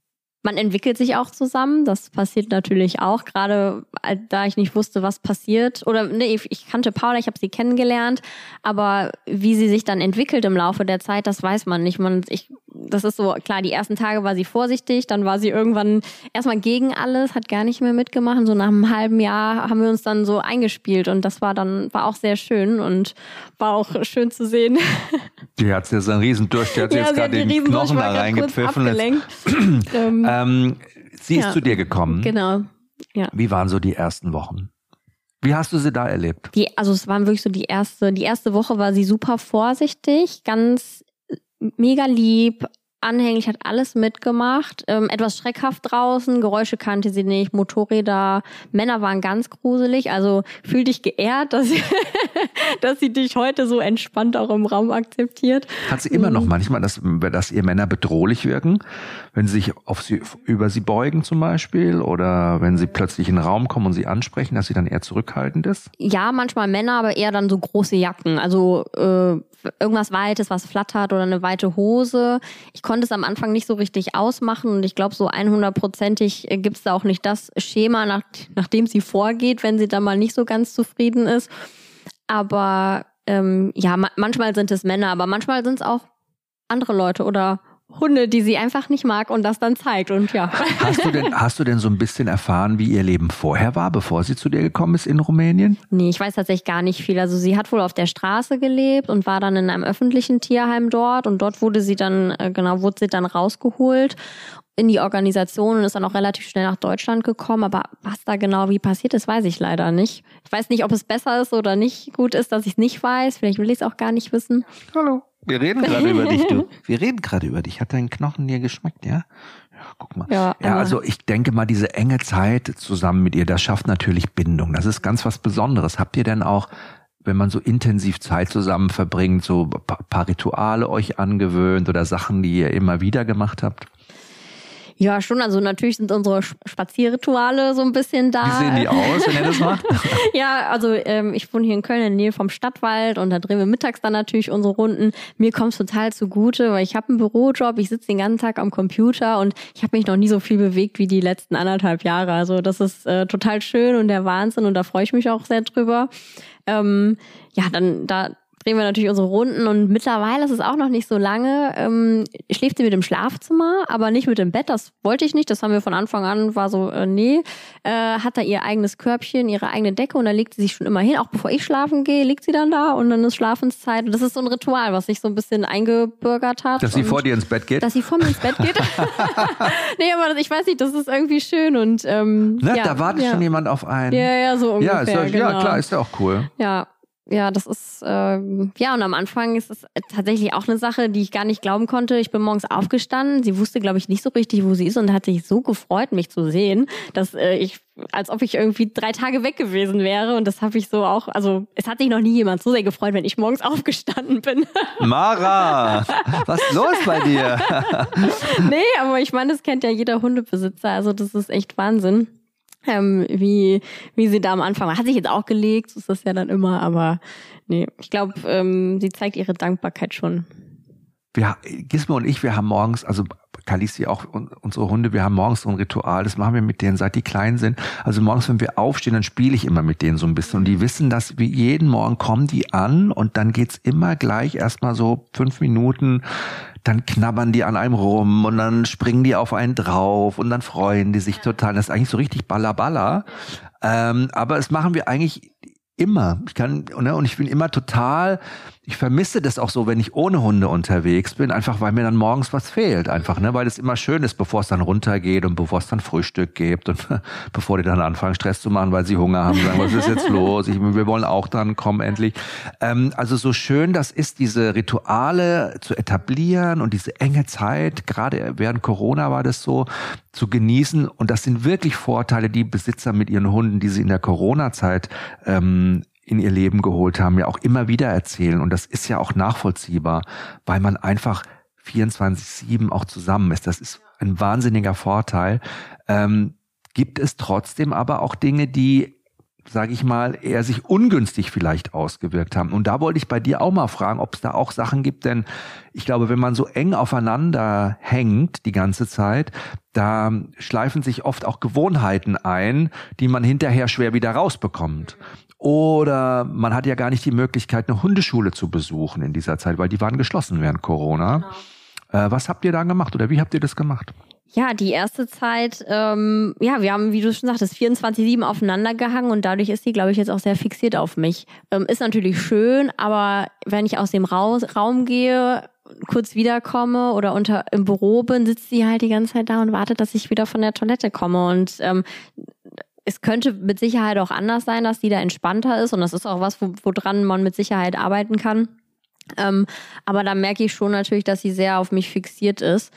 man entwickelt sich auch zusammen. Das passiert natürlich auch, gerade äh, da ich nicht wusste, was passiert. Oder nee, ich kannte Paula, ich habe sie kennengelernt, aber wie sie sich dann entwickelt im Laufe der Zeit, das weiß man nicht. Man, ich, das ist so, klar, die ersten Tage war sie vorsichtig, dann war sie irgendwann erstmal gegen alles, hat gar nicht mehr mitgemacht. So nach einem halben Jahr haben wir uns dann so eingespielt und das war dann, war auch sehr schön und war auch schön zu sehen. Die hat jetzt einen riesen Durch, die hat ja, jetzt gerade den Knochen da reingepfiffen. ähm, ähm, sie ist ja, zu dir gekommen. Genau. Ja. Wie waren so die ersten Wochen? Wie hast du sie da erlebt? Die, also es waren wirklich so die erste, die erste Woche war sie super vorsichtig, ganz mega lieb, anhänglich, hat alles mitgemacht. Ähm, etwas schreckhaft draußen, Geräusche kannte sie nicht, Motorräder, Männer waren ganz gruselig. Also fühl dich geehrt, dass sie, dass sie dich heute so entspannt auch im Raum akzeptiert. Hat sie immer noch mhm. manchmal, dass, dass ihr Männer bedrohlich wirken, wenn sie sich auf sie, über sie beugen zum Beispiel oder wenn sie plötzlich in den Raum kommen und sie ansprechen, dass sie dann eher zurückhaltend ist? Ja, manchmal Männer, aber eher dann so große Jacken. Also äh, irgendwas Weites, was flattert oder eine weite Hose. Ich konnte es am Anfang nicht so richtig ausmachen und ich glaube, so 100%ig gibt es da auch nicht das Schema, nach, nach dem sie vorgeht, wenn sie da mal nicht so ganz zufrieden ist. Aber ähm, ja, ma manchmal sind es Männer, aber manchmal sind es auch andere Leute oder Hunde, die sie einfach nicht mag und das dann zeigt und ja. Hast du denn, hast du denn so ein bisschen erfahren, wie ihr Leben vorher war, bevor sie zu dir gekommen ist in Rumänien? Nee, ich weiß tatsächlich gar nicht viel. Also sie hat wohl auf der Straße gelebt und war dann in einem öffentlichen Tierheim dort und dort wurde sie dann, äh, genau, wurde sie dann rausgeholt in die Organisation und ist dann auch relativ schnell nach Deutschland gekommen. Aber was da genau wie passiert ist, weiß ich leider nicht. Ich weiß nicht, ob es besser ist oder nicht gut ist, dass ich es nicht weiß. Vielleicht will ich es auch gar nicht wissen. Hallo. Wir reden gerade über dich, du. Wir reden gerade über dich. Hat dein Knochen dir geschmeckt, ja? Ja, guck mal. Ja, ja also ich denke mal, diese enge Zeit zusammen mit ihr, das schafft natürlich Bindung. Das ist ganz was Besonderes. Habt ihr denn auch, wenn man so intensiv Zeit zusammen verbringt, so paar Rituale euch angewöhnt oder Sachen, die ihr immer wieder gemacht habt? Ja, schon. Also natürlich sind unsere Spazierrituale so ein bisschen da. Wie sehen die aus, wenn ihr das macht? ja, also ähm, ich wohne hier in Köln in der Nähe vom Stadtwald und da drehen wir mittags dann natürlich unsere Runden. Mir kommt es total zugute, weil ich habe einen Bürojob, ich sitze den ganzen Tag am Computer und ich habe mich noch nie so viel bewegt wie die letzten anderthalb Jahre. Also das ist äh, total schön und der Wahnsinn und da freue ich mich auch sehr drüber. Ähm, ja, dann da drehen wir natürlich unsere Runden und mittlerweile ist es auch noch nicht so lange. Ähm, schläft sie mit dem Schlafzimmer, aber nicht mit dem Bett. Das wollte ich nicht. Das haben wir von Anfang an, war so, äh, nee. Äh, hat da ihr eigenes Körbchen, ihre eigene Decke und da legt sie sich schon immer hin. Auch bevor ich schlafen gehe, liegt sie dann da und dann ist Schlafenszeit. Und das ist so ein Ritual, was sich so ein bisschen eingebürgert hat. Dass sie vor dir ins Bett geht? Dass sie vor mir ins Bett geht. nee, aber ich weiß nicht, das ist irgendwie schön und ähm, ne, ja, da wartet ja. schon jemand auf einen. Ja, ja, so ungefähr. Ja, ist ja, genau. ja klar, ist ja auch cool. Ja, ja, das ist, ähm, ja, und am Anfang ist es tatsächlich auch eine Sache, die ich gar nicht glauben konnte. Ich bin morgens aufgestanden. Sie wusste, glaube ich, nicht so richtig, wo sie ist und hat sich so gefreut, mich zu sehen, dass äh, ich, als ob ich irgendwie drei Tage weg gewesen wäre. Und das habe ich so auch, also es hat sich noch nie jemand so sehr gefreut, wenn ich morgens aufgestanden bin. Mara, was ist los bei dir? nee, aber ich meine, das kennt ja jeder Hundebesitzer. Also das ist echt Wahnsinn ähm, wie, wie sie da am Anfang war. Hat sich jetzt auch gelegt, so ist das ja dann immer, aber nee, ich glaube, ähm, sie zeigt ihre Dankbarkeit schon. Wir, Gizmo und ich, wir haben morgens, also Kalisi auch unsere Hunde, wir haben morgens so ein Ritual, das machen wir mit denen, seit die klein sind. Also morgens, wenn wir aufstehen, dann spiele ich immer mit denen so ein bisschen. Und die wissen, dass wie jeden Morgen kommen die an und dann geht's immer gleich erstmal so fünf Minuten dann knabbern die an einem rum und dann springen die auf einen drauf und dann freuen die sich total. Das ist eigentlich so richtig balla Ähm, aber es machen wir eigentlich immer. Ich kann, ne, und ich bin immer total ich vermisse das auch so, wenn ich ohne Hunde unterwegs bin, einfach weil mir dann morgens was fehlt, einfach, ne, weil es immer schön ist, bevor es dann runtergeht und bevor es dann Frühstück gibt und bevor die dann anfangen, Stress zu machen, weil sie Hunger haben, sagen, was ist jetzt los? Ich, wir wollen auch dann kommen endlich. Ähm, also so schön das ist, diese Rituale zu etablieren und diese enge Zeit, gerade während Corona war das so, zu genießen. Und das sind wirklich Vorteile, die Besitzer mit ihren Hunden, die sie in der Corona-Zeit ähm, in ihr Leben geholt haben, ja auch immer wieder erzählen. Und das ist ja auch nachvollziehbar, weil man einfach 24-7 auch zusammen ist. Das ist ein wahnsinniger Vorteil. Ähm, gibt es trotzdem aber auch Dinge, die sage ich mal, eher sich ungünstig vielleicht ausgewirkt haben. Und da wollte ich bei dir auch mal fragen, ob es da auch Sachen gibt, denn ich glaube, wenn man so eng aufeinander hängt die ganze Zeit, da schleifen sich oft auch Gewohnheiten ein, die man hinterher schwer wieder rausbekommt. Oder man hat ja gar nicht die Möglichkeit, eine Hundeschule zu besuchen in dieser Zeit, weil die waren geschlossen während Corona. Genau. Äh, was habt ihr da gemacht oder wie habt ihr das gemacht? Ja, die erste Zeit, ähm, ja, wir haben, wie du schon sagtest, 24-7 aufeinander gehangen und dadurch ist sie, glaube ich, jetzt auch sehr fixiert auf mich. Ähm, ist natürlich schön, aber wenn ich aus dem Raus Raum gehe, kurz wiederkomme oder unter im Büro bin, sitzt sie halt die ganze Zeit da und wartet, dass ich wieder von der Toilette komme. Und ähm, es könnte mit Sicherheit auch anders sein, dass die da entspannter ist und das ist auch was, woran man mit Sicherheit arbeiten kann. Ähm, aber da merke ich schon natürlich, dass sie sehr auf mich fixiert ist.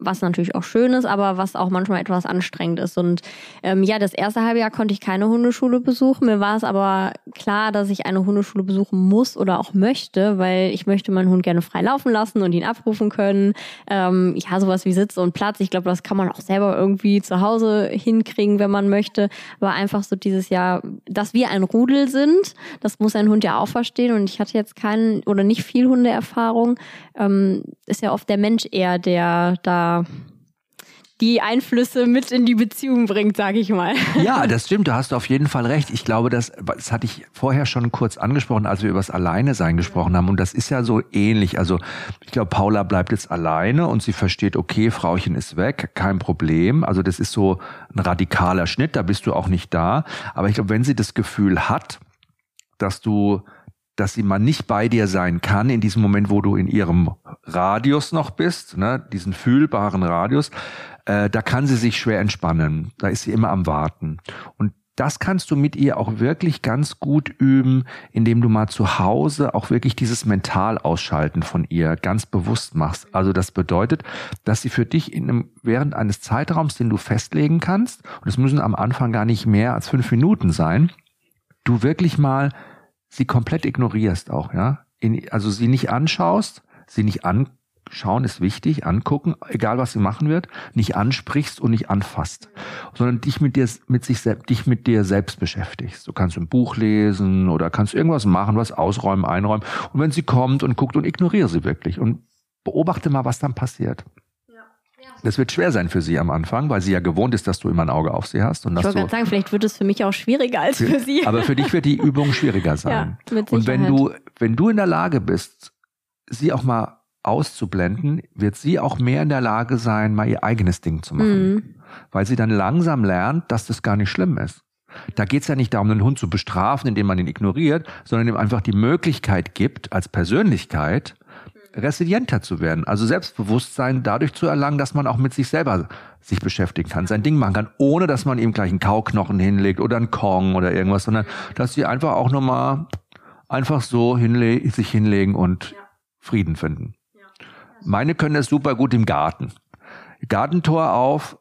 Was natürlich auch schön ist, aber was auch manchmal etwas anstrengend ist. Und ähm, ja, das erste halbe Jahr konnte ich keine Hundeschule besuchen. Mir war es aber klar, dass ich eine Hundeschule besuchen muss oder auch möchte, weil ich möchte meinen Hund gerne frei laufen lassen und ihn abrufen können. Ähm, ja, sowas wie Sitz und Platz. Ich glaube, das kann man auch selber irgendwie zu Hause hinkriegen, wenn man möchte. Aber einfach so dieses Jahr, dass wir ein Rudel sind, das muss ein Hund ja auch verstehen. Und ich hatte jetzt keinen oder nicht viel Hundeerfahrung. Ähm, ist ja oft der Mensch eher, der da die Einflüsse mit in die Beziehung bringt, sage ich mal. Ja, das stimmt, da hast du auf jeden Fall recht. Ich glaube, das, das hatte ich vorher schon kurz angesprochen, als wir über das Alleine-Sein gesprochen haben. Und das ist ja so ähnlich. Also ich glaube, Paula bleibt jetzt alleine und sie versteht, okay, Frauchen ist weg, kein Problem. Also das ist so ein radikaler Schnitt, da bist du auch nicht da. Aber ich glaube, wenn sie das Gefühl hat, dass du dass sie mal nicht bei dir sein kann in diesem Moment, wo du in ihrem Radius noch bist, ne, diesen fühlbaren Radius, äh, da kann sie sich schwer entspannen. Da ist sie immer am Warten. Und das kannst du mit ihr auch wirklich ganz gut üben, indem du mal zu Hause auch wirklich dieses Mental-Ausschalten von ihr ganz bewusst machst. Also das bedeutet, dass sie für dich in einem, während eines Zeitraums, den du festlegen kannst, und es müssen am Anfang gar nicht mehr als fünf Minuten sein, du wirklich mal sie komplett ignorierst auch, ja. In, also sie nicht anschaust, sie nicht anschauen ist wichtig, angucken, egal was sie machen wird, nicht ansprichst und nicht anfasst, sondern dich mit dir, mit sich selbst, dich mit dir selbst beschäftigst. Du kannst ein Buch lesen oder kannst irgendwas machen, was ausräumen, einräumen. Und wenn sie kommt und guckt und ignoriere sie wirklich und beobachte mal, was dann passiert. Das wird schwer sein für sie am Anfang, weil sie ja gewohnt ist, dass du immer ein Auge auf sie hast. Und ich wollte gerade sagen, vielleicht wird es für mich auch schwieriger als für, sie. Aber für dich wird die Übung schwieriger sein. Ja, mit und wenn du, wenn du in der Lage bist, sie auch mal auszublenden, wird sie auch mehr in der Lage sein, mal ihr eigenes Ding zu machen. Mhm. Weil sie dann langsam lernt, dass das gar nicht schlimm ist. Da geht es ja nicht darum, den Hund zu bestrafen, indem man ihn ignoriert, sondern ihm einfach die Möglichkeit gibt, als Persönlichkeit resilienter zu werden. Also Selbstbewusstsein dadurch zu erlangen, dass man auch mit sich selber sich beschäftigen kann, sein Ding machen kann, ohne dass man ihm gleich einen Kauknochen hinlegt oder einen Kong oder irgendwas, sondern dass sie einfach auch nochmal einfach so hinle sich hinlegen und. Frieden finden. Meine können das super gut im Garten. Gartentor auf,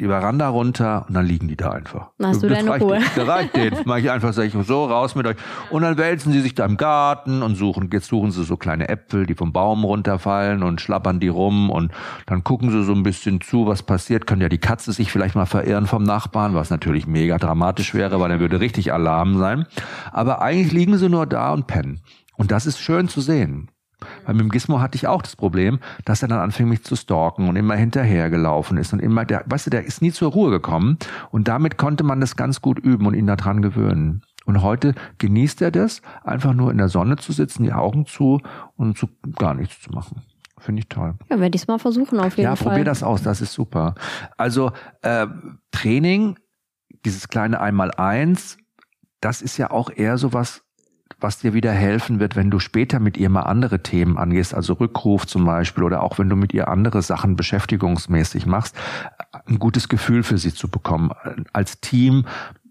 die Veranda runter und dann liegen die da einfach. Dann hast du das deine Ruhe. Das reicht denen. Mach ich einfach, sag ich so, raus mit euch. Und dann wälzen sie sich da im Garten und suchen, jetzt suchen sie so kleine Äpfel, die vom Baum runterfallen und schlappern die rum und dann gucken sie so ein bisschen zu, was passiert. Können ja die Katze sich vielleicht mal verirren vom Nachbarn, was natürlich mega dramatisch wäre, weil dann würde richtig Alarm sein. Aber eigentlich liegen sie nur da und pennen. Und das ist schön zu sehen. Weil mit dem Gizmo hatte ich auch das Problem, dass er dann anfing mich zu stalken und immer hinterhergelaufen ist und immer, der, weißt du, der ist nie zur Ruhe gekommen und damit konnte man das ganz gut üben und ihn daran gewöhnen. Und heute genießt er das, einfach nur in der Sonne zu sitzen, die Augen zu und zu gar nichts zu machen. Finde ich toll. Ja, werde ich es mal versuchen auf jeden ja, Fall. Ja, probier das aus, das ist super. Also äh, Training, dieses kleine Einmal-Eins, das ist ja auch eher so was, was dir wieder helfen wird, wenn du später mit ihr mal andere Themen angehst, also Rückruf zum Beispiel oder auch wenn du mit ihr andere Sachen beschäftigungsmäßig machst, ein gutes Gefühl für sie zu bekommen. Als Team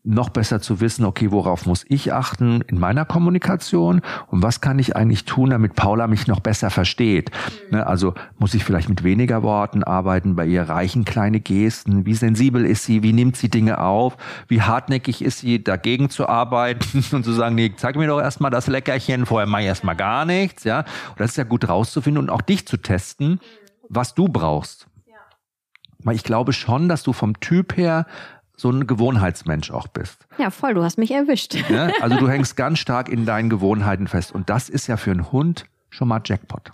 noch besser zu wissen, okay, worauf muss ich achten in meiner Kommunikation und was kann ich eigentlich tun, damit Paula mich noch besser versteht. Ne, also muss ich vielleicht mit weniger Worten arbeiten, bei ihr reichen kleine Gesten, wie sensibel ist sie, wie nimmt sie Dinge auf, wie hartnäckig ist sie, dagegen zu arbeiten und zu sagen, nee, zeig mir doch erstmal das Leckerchen, vorher mach ich erstmal gar nichts, ja. Und das ist ja gut rauszufinden und auch dich zu testen, was du brauchst. Weil ich glaube schon, dass du vom Typ her so ein Gewohnheitsmensch auch bist. Ja, voll, du hast mich erwischt. Ja, also du hängst ganz stark in deinen Gewohnheiten fest. Und das ist ja für einen Hund schon mal Jackpot.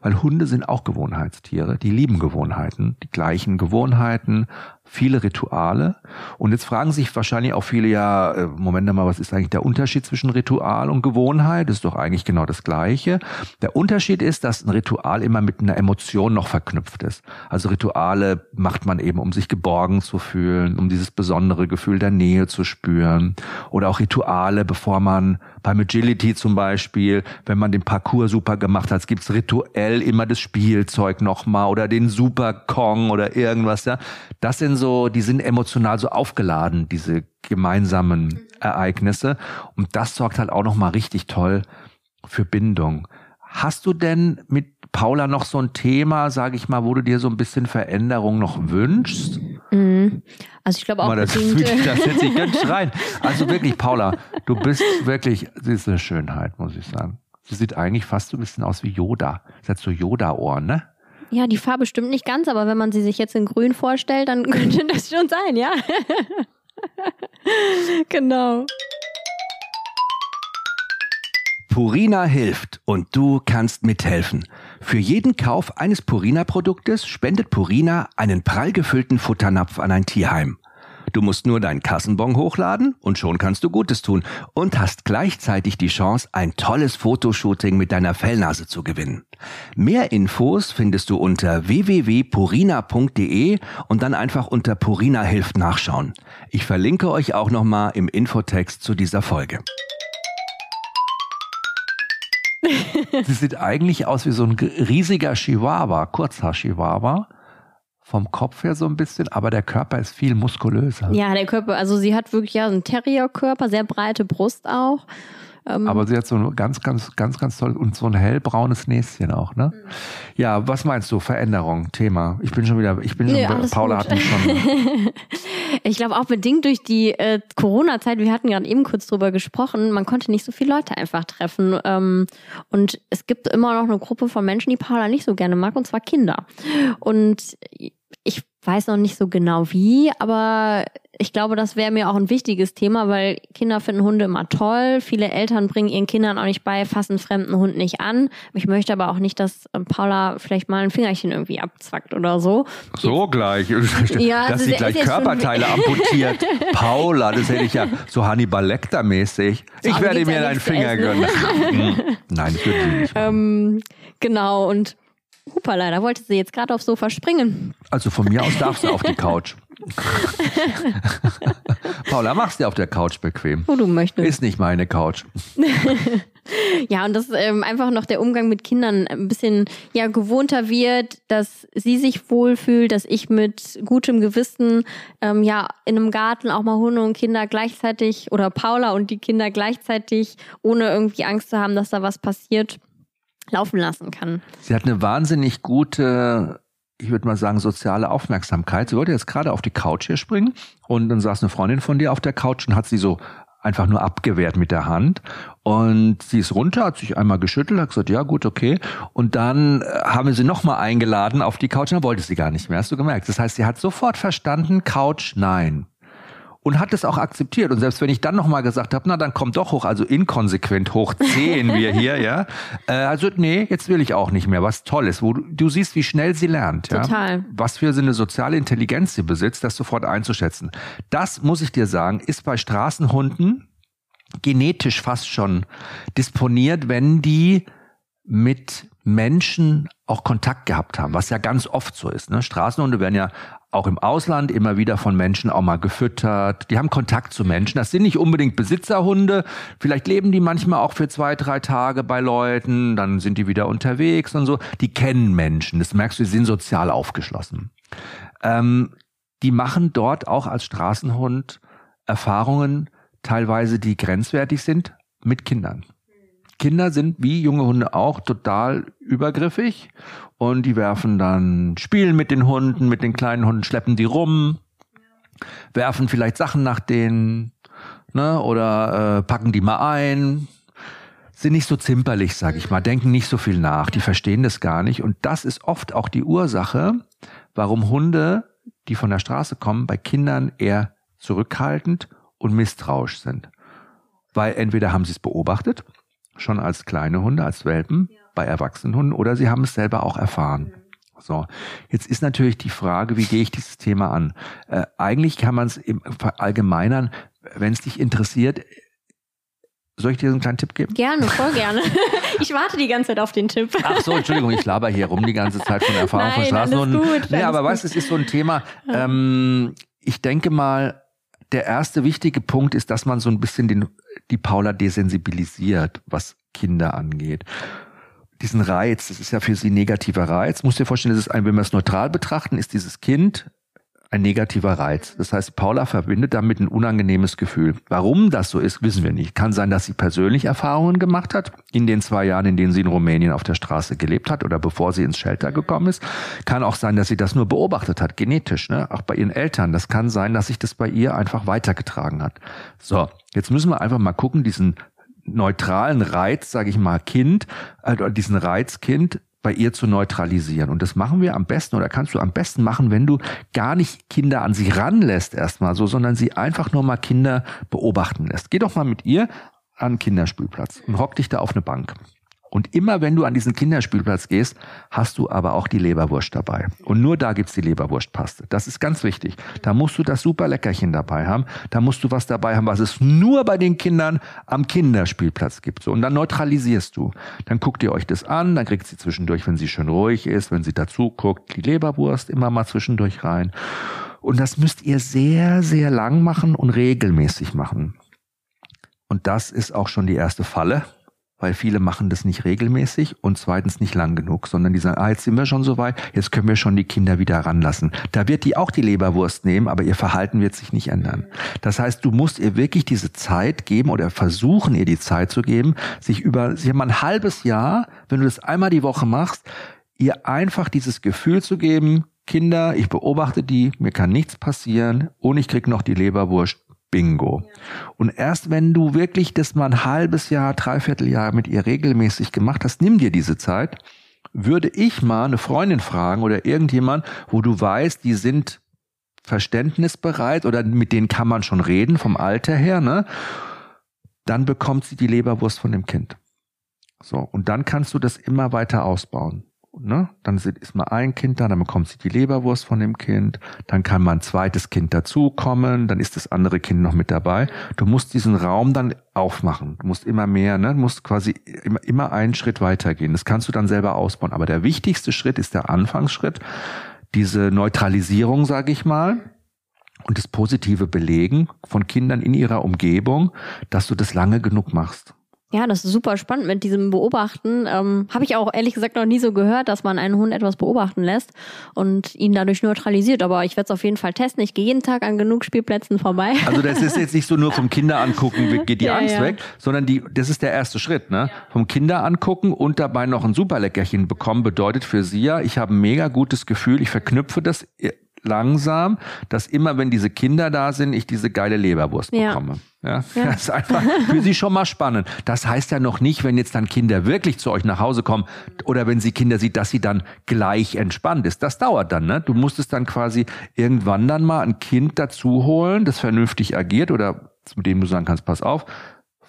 Weil Hunde sind auch Gewohnheitstiere, die lieben Gewohnheiten, die gleichen Gewohnheiten, viele Rituale. Und jetzt fragen sich wahrscheinlich auch viele, ja, äh, Moment mal, was ist eigentlich der Unterschied zwischen Ritual und Gewohnheit? Das ist doch eigentlich genau das Gleiche. Der Unterschied ist, dass ein Ritual immer mit einer Emotion noch verknüpft ist. Also Rituale macht man eben, um sich geborgen zu fühlen, um dieses besondere Gefühl der Nähe zu spüren. Oder auch Rituale, bevor man beim Agility zum Beispiel, wenn man den Parcours super gemacht hat, gibt's rituell immer das Spielzeug nochmal oder den Super Kong oder irgendwas, ja. Das sind so, die sind emotional so aufgeladen, diese gemeinsamen Ereignisse. Und das sorgt halt auch nochmal richtig toll für Bindung. Hast du denn mit Paula noch so ein Thema, sage ich mal, wo du dir so ein bisschen Veränderung noch wünschst? Mhm. Also ich glaube auch Mal, das, bedingt, das setzt sich ganz rein. Also wirklich, Paula, du bist wirklich, sie ist eine Schönheit, muss ich sagen. Sie sieht eigentlich fast so ein bisschen aus wie Yoda. Sie hat so Yoda-Ohren, ne? Ja, die Farbe stimmt nicht ganz, aber wenn man sie sich jetzt in grün vorstellt, dann könnte das schon sein, ja. genau. Purina hilft und du kannst mithelfen. Für jeden Kauf eines Purina-Produktes spendet Purina einen prall gefüllten Futternapf an ein Tierheim. Du musst nur deinen Kassenbon hochladen und schon kannst du Gutes tun und hast gleichzeitig die Chance, ein tolles Fotoshooting mit deiner Fellnase zu gewinnen. Mehr Infos findest du unter www.purina.de und dann einfach unter Purina hilft nachschauen. Ich verlinke euch auch nochmal im Infotext zu dieser Folge. Sie sieht eigentlich aus wie so ein riesiger Chihuahua, Kurzhaar-Chihuahua vom Kopf her so ein bisschen, aber der Körper ist viel muskulöser. Ja, der Körper, also sie hat wirklich ja einen Terrierkörper, sehr breite Brust auch. Ähm aber sie hat so ein ganz, ganz, ganz, ganz toll und so ein hellbraunes Näschen auch, ne? Mhm. Ja, was meinst du? Veränderung, Thema. Ich bin schon wieder, ich bin nee, schon, Paula gut. hat mich schon. ich glaube auch bedingt durch die äh, Corona-Zeit, wir hatten gerade eben kurz drüber gesprochen, man konnte nicht so viele Leute einfach treffen. Ähm, und es gibt immer noch eine Gruppe von Menschen, die Paula nicht so gerne mag, und zwar Kinder. Und ich weiß noch nicht so genau wie, aber ich glaube, das wäre mir auch ein wichtiges Thema, weil Kinder finden Hunde immer toll. Viele Eltern bringen ihren Kindern auch nicht bei, fassen fremden Hund nicht an. Ich möchte aber auch nicht, dass ähm, Paula vielleicht mal ein Fingerchen irgendwie abzwackt oder so. So gleich. Ja, dass also sie gleich Körperteile amputiert. Paula, das hätte ich ja so Hannibal Lecter mäßig. Ich werde mir deinen Finger gönnen. Hm. Nein, das würde sie nicht. Ähm, genau, und Hupala, da wollte sie jetzt gerade aufs Sofa springen. Also von mir aus darfst du auf die Couch. Paula, mach's dir auf der Couch bequem. Wo du möchtest. Ist nicht meine Couch. Ja, und dass ähm, einfach noch der Umgang mit Kindern ein bisschen ja gewohnter wird, dass sie sich wohlfühlt, dass ich mit gutem Gewissen ähm, ja in einem Garten auch mal Hunde und Kinder gleichzeitig oder Paula und die Kinder gleichzeitig, ohne irgendwie Angst zu haben, dass da was passiert, laufen lassen kann. Sie hat eine wahnsinnig gute, ich würde mal sagen, soziale Aufmerksamkeit. Sie wollte jetzt gerade auf die Couch hier springen und dann saß eine Freundin von dir auf der Couch und hat sie so einfach nur abgewehrt mit der Hand. Und sie ist runter, hat sich einmal geschüttelt, hat gesagt, ja gut, okay. Und dann äh, haben wir sie nochmal eingeladen auf die Couch und dann wollte sie gar nicht mehr, hast du gemerkt. Das heißt, sie hat sofort verstanden, Couch, nein. Und hat es auch akzeptiert. Und selbst wenn ich dann nochmal gesagt habe, na dann komm doch hoch, also inkonsequent hoch zehn wir hier, ja. Äh, also nee, jetzt will ich auch nicht mehr. Was Tolles, wo du, du siehst, wie schnell sie lernt. Ja? Total. Was für eine soziale Intelligenz sie besitzt, das sofort einzuschätzen. Das muss ich dir sagen, ist bei Straßenhunden genetisch fast schon disponiert, wenn die mit Menschen auch Kontakt gehabt haben, was ja ganz oft so ist. Ne? Straßenhunde werden ja auch im Ausland immer wieder von Menschen auch mal gefüttert. Die haben Kontakt zu Menschen. Das sind nicht unbedingt Besitzerhunde. Vielleicht leben die manchmal auch für zwei, drei Tage bei Leuten. Dann sind die wieder unterwegs und so. Die kennen Menschen. Das merkst du, die sind sozial aufgeschlossen. Ähm, die machen dort auch als Straßenhund Erfahrungen, teilweise die grenzwertig sind, mit Kindern. Kinder sind wie junge Hunde auch total übergriffig. Und die werfen dann, spielen mit den Hunden, mit den kleinen Hunden, schleppen die rum, werfen vielleicht Sachen nach denen, ne, oder äh, packen die mal ein, sind nicht so zimperlich, sag ich mal, denken nicht so viel nach, die verstehen das gar nicht. Und das ist oft auch die Ursache, warum Hunde, die von der Straße kommen, bei Kindern eher zurückhaltend und misstrauisch sind. Weil entweder haben sie es beobachtet, schon als kleine Hunde, als Welpen, bei erwachsenen Hunden, oder sie haben es selber auch erfahren. So, jetzt ist natürlich die Frage, wie gehe ich dieses Thema an? Äh, eigentlich kann man es im Verallgemeinern, wenn es dich interessiert, soll ich dir so einen kleinen Tipp geben? Gerne, voll gerne. Ich warte die ganze Zeit auf den Tipp. Ach so, Entschuldigung, ich laber hier rum die ganze Zeit von Erfahrung von Nein, alles gut, nee, aber gut. weißt, du, es ist so ein Thema. Ähm, ich denke mal, der erste wichtige Punkt ist, dass man so ein bisschen den, die Paula desensibilisiert, was Kinder angeht. Diesen Reiz, das ist ja für sie negativer Reiz. Musst dir vorstellen, das ist ein, wenn wir es neutral betrachten, ist dieses Kind ein negativer Reiz. Das heißt, Paula verbindet damit ein unangenehmes Gefühl. Warum das so ist, wissen wir nicht. Kann sein, dass sie persönlich Erfahrungen gemacht hat in den zwei Jahren, in denen sie in Rumänien auf der Straße gelebt hat oder bevor sie ins Shelter gekommen ist. Kann auch sein, dass sie das nur beobachtet hat, genetisch, ne? auch bei ihren Eltern. Das kann sein, dass sich das bei ihr einfach weitergetragen hat. So, jetzt müssen wir einfach mal gucken, diesen neutralen Reiz, sage ich mal, Kind, äh, diesen Reizkind bei ihr zu neutralisieren. Und das machen wir am besten oder kannst du am besten machen, wenn du gar nicht Kinder an sie ranlässt erstmal so, sondern sie einfach nur mal Kinder beobachten lässt. Geh doch mal mit ihr an den Kinderspielplatz und hock dich da auf eine Bank. Und immer wenn du an diesen Kinderspielplatz gehst, hast du aber auch die Leberwurst dabei. Und nur da gibt's die Leberwurstpaste. Das ist ganz wichtig. Da musst du das super Leckerchen dabei haben. Da musst du was dabei haben, was es nur bei den Kindern am Kinderspielplatz gibt. So, und dann neutralisierst du. Dann guckt ihr euch das an, dann kriegt sie zwischendurch, wenn sie schön ruhig ist, wenn sie dazu guckt, die Leberwurst immer mal zwischendurch rein. Und das müsst ihr sehr, sehr lang machen und regelmäßig machen. Und das ist auch schon die erste Falle weil viele machen das nicht regelmäßig und zweitens nicht lang genug, sondern die sagen, ah, jetzt sind wir schon so weit, jetzt können wir schon die Kinder wieder ranlassen. Da wird die auch die Leberwurst nehmen, aber ihr Verhalten wird sich nicht ändern. Das heißt, du musst ihr wirklich diese Zeit geben oder versuchen ihr die Zeit zu geben, sich über, sie haben ein halbes Jahr, wenn du das einmal die Woche machst, ihr einfach dieses Gefühl zu geben, Kinder, ich beobachte die, mir kann nichts passieren und ich krieg noch die Leberwurst Bingo. Und erst wenn du wirklich das mal ein halbes Jahr, dreiviertel Jahr mit ihr regelmäßig gemacht hast, nimm dir diese Zeit, würde ich mal eine Freundin fragen oder irgendjemand, wo du weißt, die sind verständnisbereit oder mit denen kann man schon reden vom Alter her, ne? Dann bekommt sie die Leberwurst von dem Kind. So. Und dann kannst du das immer weiter ausbauen. Ne? Dann ist mal ein Kind da, dann bekommt sie die Leberwurst von dem Kind, dann kann mal ein zweites Kind dazukommen, dann ist das andere Kind noch mit dabei. Du musst diesen Raum dann aufmachen. Du musst immer mehr, ne? Du musst quasi immer, immer einen Schritt weitergehen. Das kannst du dann selber ausbauen. Aber der wichtigste Schritt ist der Anfangsschritt, diese Neutralisierung, sage ich mal, und das positive Belegen von Kindern in ihrer Umgebung, dass du das lange genug machst. Ja, das ist super spannend mit diesem Beobachten. Ähm, Habe ich auch ehrlich gesagt noch nie so gehört, dass man einen Hund etwas beobachten lässt und ihn dadurch neutralisiert. Aber ich werde es auf jeden Fall testen. Ich gehe jeden Tag an genug Spielplätzen vorbei. Also das ist jetzt nicht so nur vom Kinder angucken, geht die ja, Angst ja. weg, sondern die, das ist der erste Schritt. Ne? Vom Kinder angucken und dabei noch ein Superleckerchen bekommen, bedeutet für sie ja, ich habe ein mega gutes Gefühl, ich verknüpfe das langsam, dass immer, wenn diese Kinder da sind, ich diese geile Leberwurst ja. bekomme. Ja, ja. Das ist einfach für sie schon mal spannend. Das heißt ja noch nicht, wenn jetzt dann Kinder wirklich zu euch nach Hause kommen oder wenn sie Kinder sieht, dass sie dann gleich entspannt ist. Das dauert dann, ne? Du musstest dann quasi irgendwann dann mal ein Kind dazu holen, das vernünftig agiert oder zu dem du sagen kannst, pass auf,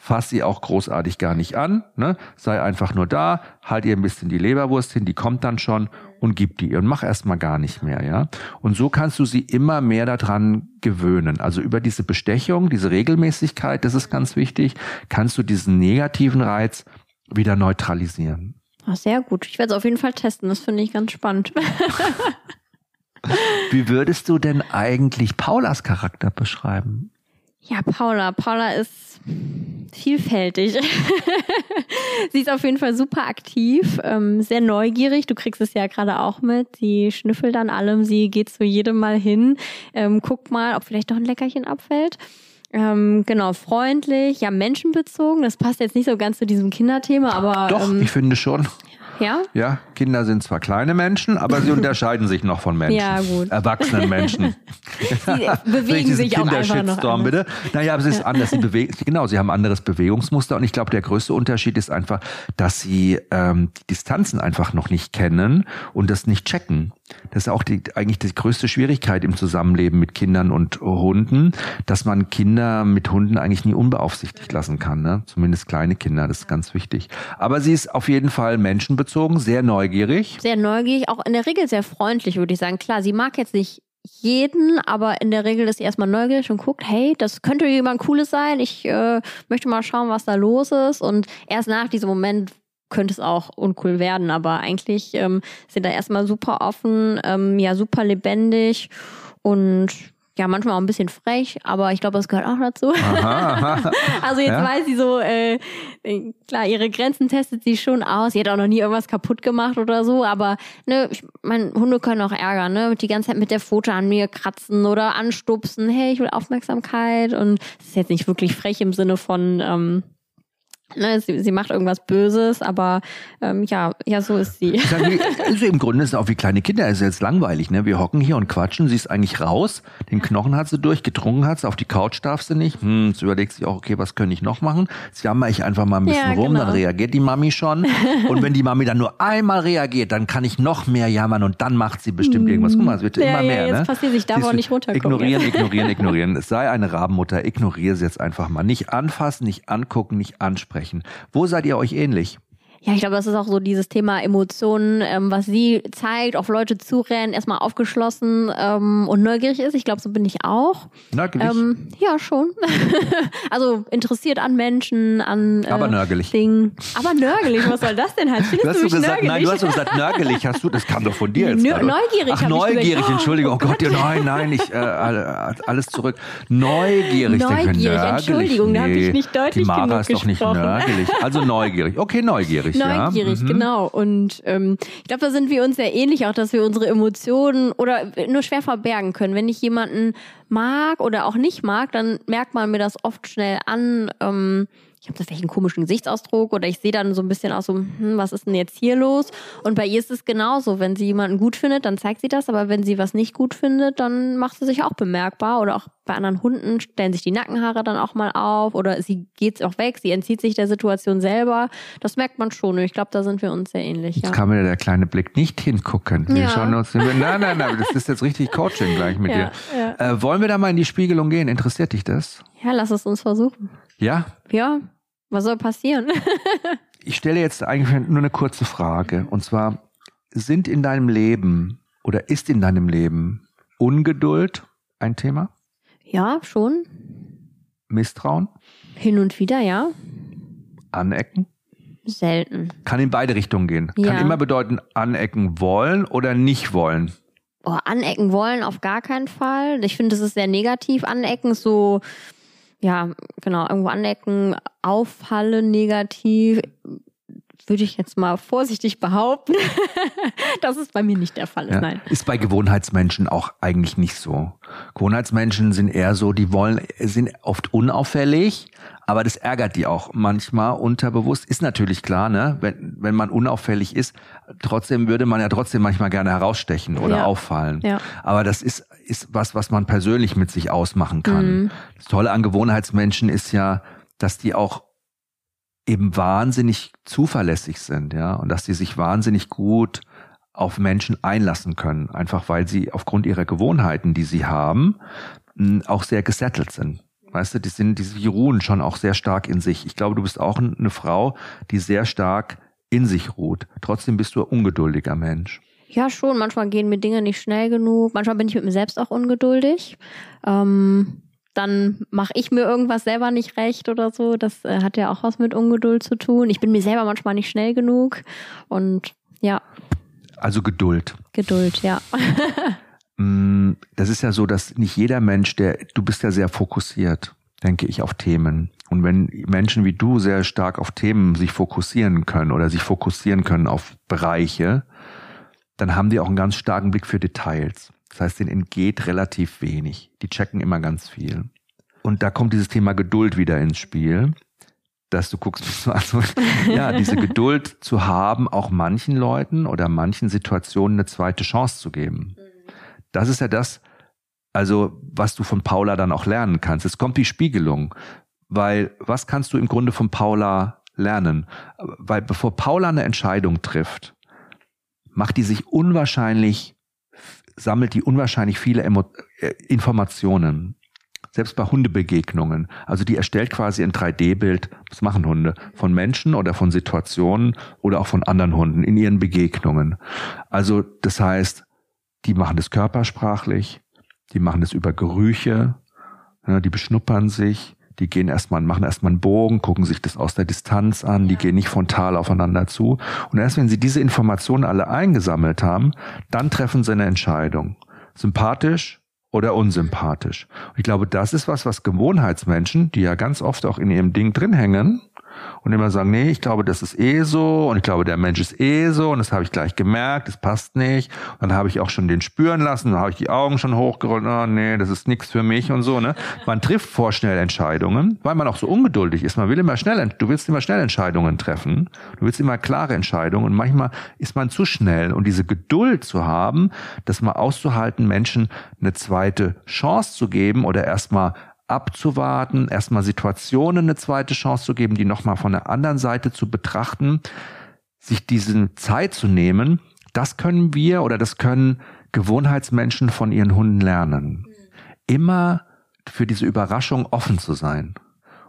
fass sie auch großartig gar nicht an, ne? sei einfach nur da, halt ihr ein bisschen die Leberwurst hin, die kommt dann schon und gib die ihr und mach erstmal gar nicht mehr, ja. Und so kannst du sie immer mehr daran gewöhnen. Also über diese Bestechung, diese Regelmäßigkeit, das ist ganz wichtig, kannst du diesen negativen Reiz wieder neutralisieren. Ach, sehr gut. Ich werde es auf jeden Fall testen. Das finde ich ganz spannend. Wie würdest du denn eigentlich Paulas Charakter beschreiben? Ja, Paula. Paula ist vielfältig. sie ist auf jeden Fall super aktiv, ähm, sehr neugierig. Du kriegst es ja gerade auch mit. Sie schnüffelt an allem. Sie geht zu jedem Mal hin, ähm, guckt mal, ob vielleicht doch ein Leckerchen abfällt. Ähm, genau, freundlich, ja, menschenbezogen. Das passt jetzt nicht so ganz zu diesem Kinderthema, aber. Doch, ähm, ich finde schon. Ja? Ja, Kinder sind zwar kleine Menschen, aber sie unterscheiden sich noch von Menschen. Ja, gut. Erwachsenen Menschen. sie bewegen sich auch einfach noch anders. bitte. Naja, aber es ist ja. anders. Sie bewegen, genau, sie haben ein anderes Bewegungsmuster und ich glaube, der größte Unterschied ist einfach, dass sie ähm, die Distanzen einfach noch nicht kennen und das nicht checken. Das ist auch die, eigentlich die größte Schwierigkeit im Zusammenleben mit Kindern und Hunden, dass man Kinder mit Hunden eigentlich nie unbeaufsichtigt lassen kann. Ne? Zumindest kleine Kinder, das ist ganz wichtig. Aber sie ist auf jeden Fall menschenbezogen, sehr neugierig. Sehr neugierig, auch in der Regel sehr freundlich, würde ich sagen. Klar, sie mag jetzt nicht jeden, aber in der Regel ist sie erstmal neugierig und guckt, hey, das könnte jemand Cooles sein. Ich äh, möchte mal schauen, was da los ist. Und erst nach diesem Moment könnte es auch uncool werden, aber eigentlich ähm, sind da erstmal super offen, ähm, ja, super lebendig und ja, manchmal auch ein bisschen frech, aber ich glaube, das gehört auch dazu. Aha, aha. also jetzt ja? weiß sie so, äh, klar, ihre Grenzen testet sie schon aus. Sie hat auch noch nie irgendwas kaputt gemacht oder so, aber ne, ich meine, Hunde können auch ärgern, ne? Die ganze Zeit mit der Pfote an mir kratzen oder anstupsen, hey, ich will Aufmerksamkeit. Und es ist jetzt nicht wirklich frech im Sinne von, ähm, Ne, sie, sie macht irgendwas Böses, aber ähm, ja, ja, so ist sie. Also Im Grunde ist es auch wie kleine Kinder, es ist jetzt langweilig, ne? Wir hocken hier und quatschen, sie ist eigentlich raus, den Knochen hat sie durch, getrunken hat sie, auf die Couch darf sie nicht. Hm, jetzt überlegt sich auch, okay, was könnte ich noch machen? Jetzt jammer ich einfach mal ein bisschen ja, rum, genau. dann reagiert die Mami schon. Und wenn die Mami dann nur einmal reagiert, dann kann ich noch mehr jammern und dann macht sie bestimmt irgendwas. Guck mal, es wird ja, immer mehr. Ja, jetzt ne? passiert, ich darf auch nicht runtergucken. Ignorieren, ignorieren, ignorieren. Es sei eine Rabenmutter, ignoriere sie jetzt einfach mal. Nicht anfassen, nicht angucken, nicht ansprechen. Wo seid ihr euch ähnlich? Ja, ich glaube, das ist auch so dieses Thema Emotionen, ähm, was sie zeigt, auf Leute zurennen, erstmal aufgeschlossen ähm, und neugierig ist. Ich glaube, so bin ich auch. Nörgelig? Ähm, ja, schon. also interessiert an Menschen, an äh, Aber nörgelig. Dingen. Aber nörgelig, was soll das denn heißen? Findest du hast du, gesagt, nörgelig? Nein, du hast gesagt, nörgelig hast du, das kam doch von dir jetzt. Nö, neugierig. Ach, neugierig, gesagt, Entschuldigung. Oh, oh Gott, ja, nein, nein, ich, äh, alles zurück. Neugierig. Neugierig, denke, Entschuldigung, nee, da habe ich nicht deutlich die Mara genug ist doch nicht nörgelig. Also neugierig. Okay, neugierig neugierig. Neugierig, ja. mhm. genau. Und ähm, ich glaube, da sind wir uns sehr ähnlich, auch dass wir unsere Emotionen oder nur schwer verbergen können. Wenn ich jemanden mag oder auch nicht mag, dann merkt man mir das oft schnell an. Ähm, ich habe das vielleicht einen komischen Gesichtsausdruck oder ich sehe dann so ein bisschen aus so, hm, was ist denn jetzt hier los? Und bei ihr ist es genauso. Wenn sie jemanden gut findet, dann zeigt sie das, aber wenn sie was nicht gut findet, dann macht sie sich auch bemerkbar. Oder auch bei anderen Hunden stellen sich die Nackenhaare dann auch mal auf oder sie geht auch weg, sie entzieht sich der Situation selber. Das merkt man schon. Ich glaube, da sind wir uns sehr ähnlich. Jetzt ja. kann mir der kleine Blick nicht hingucken. Wir ja. schauen uns, nein, nein, nein, das ist jetzt richtig Coaching gleich mit ja, dir. Äh, wollen wir da mal in die Spiegelung gehen? Interessiert dich das? Ja, lass es uns versuchen. Ja? Ja, was soll passieren? ich stelle jetzt eigentlich nur eine kurze Frage. Und zwar, sind in deinem Leben oder ist in deinem Leben Ungeduld ein Thema? Ja, schon. Misstrauen? Hin und wieder, ja. Anecken? Selten. Kann in beide Richtungen gehen. Ja. Kann immer bedeuten, anecken wollen oder nicht wollen. Oh, anecken wollen auf gar keinen Fall. Ich finde, das ist sehr negativ. Anecken so ja, genau, irgendwo anecken, auffallen negativ, würde ich jetzt mal vorsichtig behaupten. das ist bei mir nicht der Fall. Ja, nein. Ist bei Gewohnheitsmenschen auch eigentlich nicht so. Gewohnheitsmenschen sind eher so, die wollen, sind oft unauffällig, aber das ärgert die auch manchmal unterbewusst. Ist natürlich klar, ne? Wenn, wenn man unauffällig ist, trotzdem würde man ja trotzdem manchmal gerne herausstechen oder ja. auffallen. Ja. Aber das ist, ist was, was man persönlich mit sich ausmachen kann. Mhm. Das Tolle an Gewohnheitsmenschen ist ja, dass die auch eben wahnsinnig zuverlässig sind, ja, und dass die sich wahnsinnig gut auf Menschen einlassen können, einfach weil sie aufgrund ihrer Gewohnheiten, die sie haben, auch sehr gesettelt sind. Weißt du, die sind, die ruhen schon auch sehr stark in sich. Ich glaube, du bist auch eine Frau, die sehr stark in sich ruht. Trotzdem bist du ein ungeduldiger Mensch. Ja, schon. Manchmal gehen mir Dinge nicht schnell genug. Manchmal bin ich mit mir selbst auch ungeduldig. Ähm, dann mache ich mir irgendwas selber nicht recht oder so. Das äh, hat ja auch was mit Ungeduld zu tun. Ich bin mir selber manchmal nicht schnell genug. Und ja. Also Geduld. Geduld, ja. Mm, das ist ja so, dass nicht jeder Mensch, der, du bist ja sehr fokussiert, denke ich, auf Themen. Und wenn Menschen wie du sehr stark auf Themen sich fokussieren können oder sich fokussieren können auf Bereiche, dann haben die auch einen ganz starken Blick für Details. Das heißt, denen entgeht relativ wenig. Die checken immer ganz viel. Und da kommt dieses Thema Geduld wieder ins Spiel, dass du guckst, also, ja, diese Geduld zu haben, auch manchen Leuten oder manchen Situationen eine zweite Chance zu geben. Das ist ja das, also was du von Paula dann auch lernen kannst. Es kommt die Spiegelung, weil was kannst du im Grunde von Paula lernen? Weil bevor Paula eine Entscheidung trifft, macht die sich unwahrscheinlich, sammelt die unwahrscheinlich viele Emo äh, Informationen. Selbst bei Hundebegegnungen. Also die erstellt quasi ein 3D-Bild, was machen Hunde, von Menschen oder von Situationen oder auch von anderen Hunden in ihren Begegnungen. Also das heißt, die machen das körpersprachlich, die machen das über Gerüche, ja, die beschnuppern sich, die gehen erstmal, machen erstmal einen Bogen, gucken sich das aus der Distanz an, die gehen nicht frontal aufeinander zu. Und erst wenn sie diese Informationen alle eingesammelt haben, dann treffen sie eine Entscheidung. Sympathisch oder unsympathisch. Und ich glaube, das ist was, was Gewohnheitsmenschen, die ja ganz oft auch in ihrem Ding drin hängen, und immer sagen, nee, ich glaube, das ist eh so und ich glaube, der Mensch ist eh so und das habe ich gleich gemerkt, das passt nicht. Und dann habe ich auch schon den spüren lassen, dann habe ich die Augen schon hochgerollt, oh, nee, das ist nichts für mich und so. Ne? Man trifft vorschnell Entscheidungen, weil man auch so ungeduldig ist. Man will immer schnell, du willst immer schnell Entscheidungen treffen, du willst immer klare Entscheidungen und manchmal ist man zu schnell. Und diese Geduld zu haben, das mal auszuhalten, Menschen eine zweite Chance zu geben oder erstmal abzuwarten, erstmal Situationen eine zweite Chance zu geben, die nochmal von der anderen Seite zu betrachten, sich diese Zeit zu nehmen, das können wir oder das können Gewohnheitsmenschen von ihren Hunden lernen. Immer für diese Überraschung offen zu sein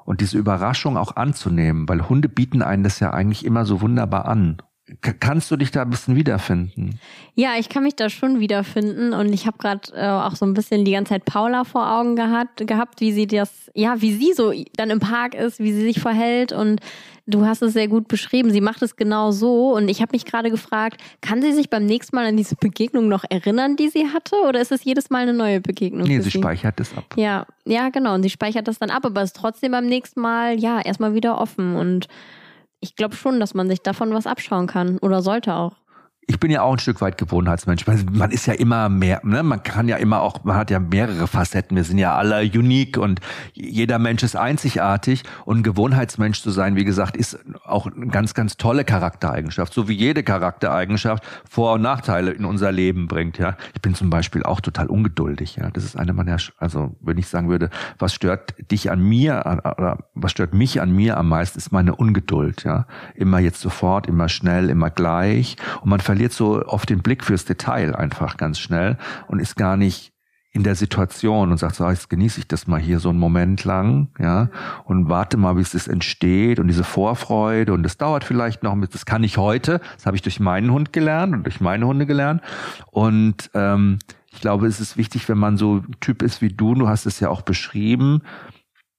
und diese Überraschung auch anzunehmen, weil Hunde bieten einen das ja eigentlich immer so wunderbar an. Kannst du dich da ein bisschen wiederfinden? Ja, ich kann mich da schon wiederfinden und ich habe gerade äh, auch so ein bisschen die ganze Zeit Paula vor Augen gehabt, gehabt, wie sie das, ja, wie sie so dann im Park ist, wie sie sich verhält und du hast es sehr gut beschrieben. Sie macht es genau so und ich habe mich gerade gefragt, kann sie sich beim nächsten Mal an diese Begegnung noch erinnern, die sie hatte oder ist es jedes Mal eine neue Begegnung? Nee, sie, sie speichert es ab. Ja, ja, genau und sie speichert das dann ab, aber ist trotzdem beim nächsten Mal ja erstmal wieder offen und ich glaube schon, dass man sich davon was abschauen kann oder sollte auch ich bin ja auch ein Stück weit Gewohnheitsmensch. Man ist ja immer mehr, ne? man kann ja immer auch, man hat ja mehrere Facetten. Wir sind ja alle unique und jeder Mensch ist einzigartig. Und Gewohnheitsmensch zu sein, wie gesagt, ist auch eine ganz, ganz tolle Charaktereigenschaft. So wie jede Charaktereigenschaft Vor- und Nachteile in unser Leben bringt. Ja, ich bin zum Beispiel auch total ungeduldig. Ja, das ist eine meiner, also wenn ich sagen würde, was stört dich an mir oder was stört mich an mir am meisten, ist meine Ungeduld. Ja, immer jetzt sofort, immer schnell, immer gleich. Und man verliert so oft den Blick fürs Detail einfach ganz schnell und ist gar nicht in der Situation und sagt so, ah, jetzt genieße ich das mal hier so einen Moment lang, ja, und warte mal, wie es entsteht und diese Vorfreude und das dauert vielleicht noch, das kann ich heute, das habe ich durch meinen Hund gelernt und durch meine Hunde gelernt. Und ähm, ich glaube, es ist wichtig, wenn man so Typ ist wie du, du hast es ja auch beschrieben,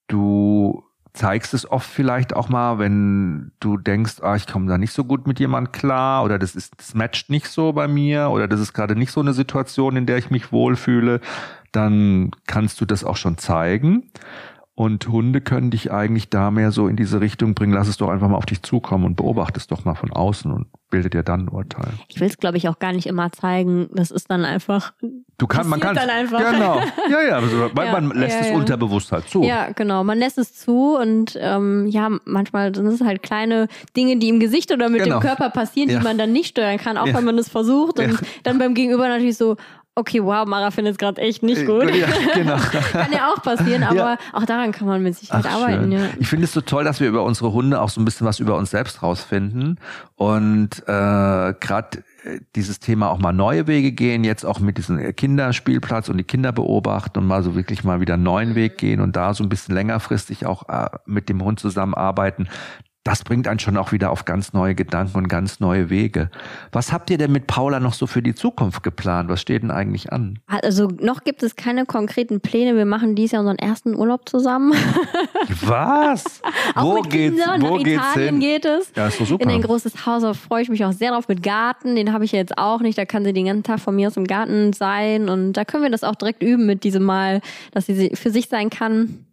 du zeigst es oft vielleicht auch mal, wenn du denkst, ah, ich komme da nicht so gut mit jemand klar oder das ist, das matcht nicht so bei mir oder das ist gerade nicht so eine Situation, in der ich mich wohlfühle, dann kannst du das auch schon zeigen. Und Hunde können dich eigentlich da mehr so in diese Richtung bringen. Lass es doch einfach mal auf dich zukommen und beobachte es doch mal von außen und bildet dir dann ein Urteil. Ich will es, glaube ich, auch gar nicht immer zeigen. Das ist dann einfach. Du kannst, man kann dann einfach. Genau. Ja, ja. Also, weil ja, man lässt ja, es ja. unterbewusst halt zu. Ja, genau. Man lässt es zu und ähm, ja, manchmal sind es halt kleine Dinge, die im Gesicht oder mit genau. dem Körper passieren, die man dann nicht steuern kann, auch wenn man es versucht. Und dann beim Gegenüber natürlich so, okay, wow, Mara findet es gerade echt nicht gut. Ja, genau. kann ja auch passieren, aber ja. auch daran kann man mit Sicherheit Ach, arbeiten. Ja. Ich finde es so toll, dass wir über unsere Hunde auch so ein bisschen was über uns selbst rausfinden und äh, gerade äh, dieses Thema auch mal neue Wege gehen, jetzt auch mit diesem Kinderspielplatz und die Kinder beobachten und mal so wirklich mal wieder einen neuen Weg gehen und da so ein bisschen längerfristig auch äh, mit dem Hund zusammenarbeiten das bringt einen schon auch wieder auf ganz neue Gedanken und ganz neue Wege. Was habt ihr denn mit Paula noch so für die Zukunft geplant? Was steht denn eigentlich an? Also noch gibt es keine konkreten Pläne. Wir machen dies Jahr unseren ersten Urlaub zusammen. Was? wo geht's? Kindern. Wo Nach geht's Italien hin? geht es. Ja, ist doch super. In ein großes Haus. Da freue ich mich auch sehr drauf mit Garten. Den habe ich ja jetzt auch nicht. Da kann sie den ganzen Tag von mir aus im Garten sein. Und da können wir das auch direkt üben mit diesem Mal, dass sie für sich sein kann.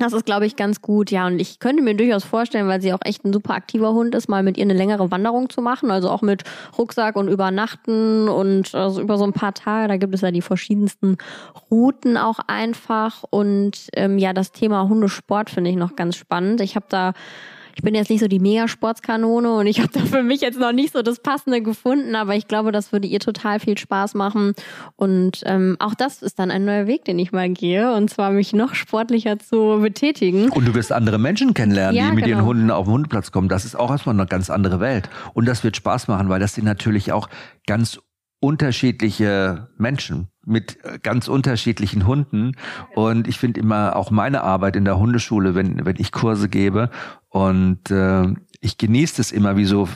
Das ist, glaube ich, ganz gut, ja. Und ich könnte mir durchaus vorstellen, weil sie auch echt ein super aktiver Hund ist, mal mit ihr eine längere Wanderung zu machen. Also auch mit Rucksack und Übernachten und also über so ein paar Tage. Da gibt es ja die verschiedensten Routen auch einfach. Und ähm, ja, das Thema Hundesport finde ich noch ganz spannend. Ich habe da ich bin jetzt nicht so die Megasportskanone und ich habe da für mich jetzt noch nicht so das Passende gefunden, aber ich glaube, das würde ihr total viel Spaß machen. Und ähm, auch das ist dann ein neuer Weg, den ich mal gehe, und zwar mich noch sportlicher zu betätigen. Und du wirst andere Menschen kennenlernen, ja, die mit genau. ihren Hunden auf den Hundeplatz kommen. Das ist auch erstmal eine ganz andere Welt. Und das wird Spaß machen, weil das sind natürlich auch ganz unterschiedliche Menschen mit äh, ganz unterschiedlichen Hunden. Und ich finde immer auch meine Arbeit in der Hundeschule, wenn, wenn ich Kurse gebe und äh, ich genieße es immer, wie so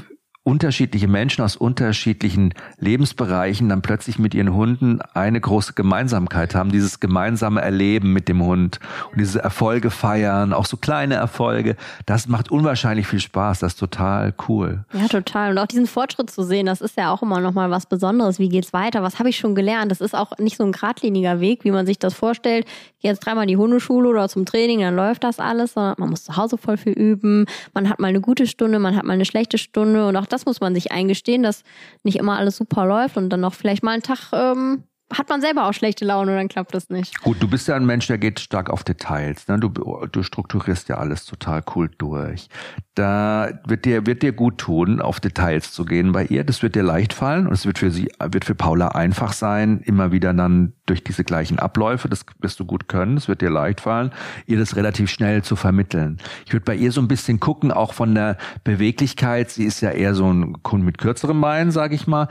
unterschiedliche Menschen aus unterschiedlichen Lebensbereichen dann plötzlich mit ihren Hunden eine große Gemeinsamkeit haben, dieses gemeinsame Erleben mit dem Hund und diese Erfolge feiern, auch so kleine Erfolge, das macht unwahrscheinlich viel Spaß, das ist total cool. Ja, total. Und auch diesen Fortschritt zu sehen, das ist ja auch immer noch mal was Besonderes, wie geht's weiter, was habe ich schon gelernt, das ist auch nicht so ein geradliniger Weg, wie man sich das vorstellt, jetzt dreimal die Hundeschule oder zum Training, dann läuft das alles, sondern man muss zu Hause voll viel üben, man hat mal eine gute Stunde, man hat mal eine schlechte Stunde und auch das muss man sich eingestehen, dass nicht immer alles super läuft und dann noch vielleicht mal einen Tag ähm, hat man selber auch schlechte Laune und dann klappt das nicht. Gut, du bist ja ein Mensch, der geht stark auf Details. Ne? Du, du strukturierst ja alles total cool durch. Da wird dir, wird dir gut tun, auf Details zu gehen bei ihr. Das wird dir leicht fallen und es wird für sie, wird für Paula einfach sein, immer wieder dann durch diese gleichen Abläufe, das wirst du gut können, es wird dir leicht fallen, ihr das relativ schnell zu vermitteln. Ich würde bei ihr so ein bisschen gucken, auch von der Beweglichkeit, sie ist ja eher so ein Kunde mit kürzerem Bein, sage ich mal,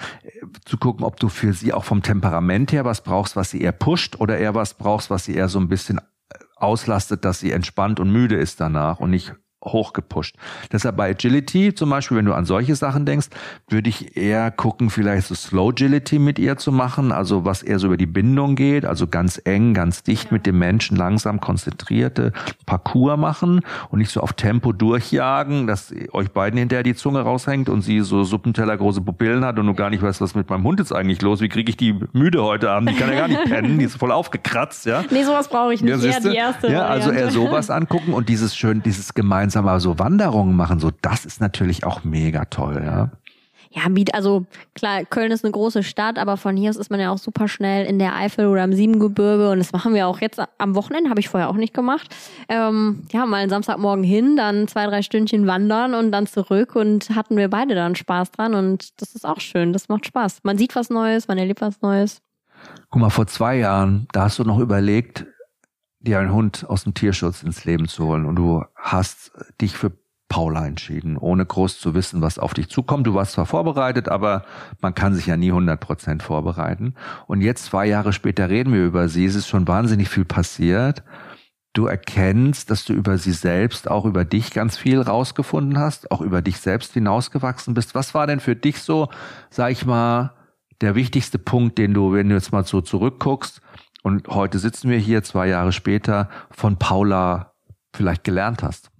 zu gucken, ob du für sie auch vom Temperament her was brauchst, was sie eher pusht oder eher was brauchst, was sie eher so ein bisschen auslastet, dass sie entspannt und müde ist danach und nicht hochgepusht. Deshalb bei Agility zum Beispiel, wenn du an solche Sachen denkst, würde ich eher gucken, vielleicht so Slow Agility mit ihr zu machen, also was eher so über die Bindung geht, also ganz eng, ganz dicht mit dem Menschen, langsam konzentrierte Parcours machen und nicht so auf Tempo durchjagen, dass euch beiden hinterher die Zunge raushängt und sie so Suppenteller große Pupillen hat und du gar nicht weißt, was mit meinem Hund jetzt eigentlich los, wie kriege ich die müde heute Abend, die kann ja gar nicht pennen, die ist voll aufgekratzt, ja. Nee, sowas brauche ich nicht, ja, eher die erste Ja, also eher sowas angucken und dieses schön, dieses gemeinsame gemeinsam aber so Wanderungen machen, so das ist natürlich auch mega toll, ja. Ja, also klar, Köln ist eine große Stadt, aber von hier aus ist man ja auch super schnell in der Eifel oder im Siebengebirge und das machen wir auch jetzt am Wochenende, habe ich vorher auch nicht gemacht. Ähm, ja, mal einen Samstagmorgen hin, dann zwei, drei Stündchen wandern und dann zurück und hatten wir beide dann Spaß dran und das ist auch schön, das macht Spaß. Man sieht was Neues, man erlebt was Neues. Guck mal, vor zwei Jahren, da hast du noch überlegt, dir einen Hund aus dem Tierschutz ins Leben zu holen und du hast dich für Paula entschieden, ohne groß zu wissen, was auf dich zukommt. Du warst zwar vorbereitet, aber man kann sich ja nie 100 Prozent vorbereiten. Und jetzt, zwei Jahre später, reden wir über sie. Es ist schon wahnsinnig viel passiert. Du erkennst, dass du über sie selbst, auch über dich ganz viel rausgefunden hast, auch über dich selbst hinausgewachsen bist. Was war denn für dich so, sag ich mal, der wichtigste Punkt, den du, wenn du jetzt mal so zurückguckst, und heute sitzen wir hier, zwei Jahre später, von Paula vielleicht gelernt hast.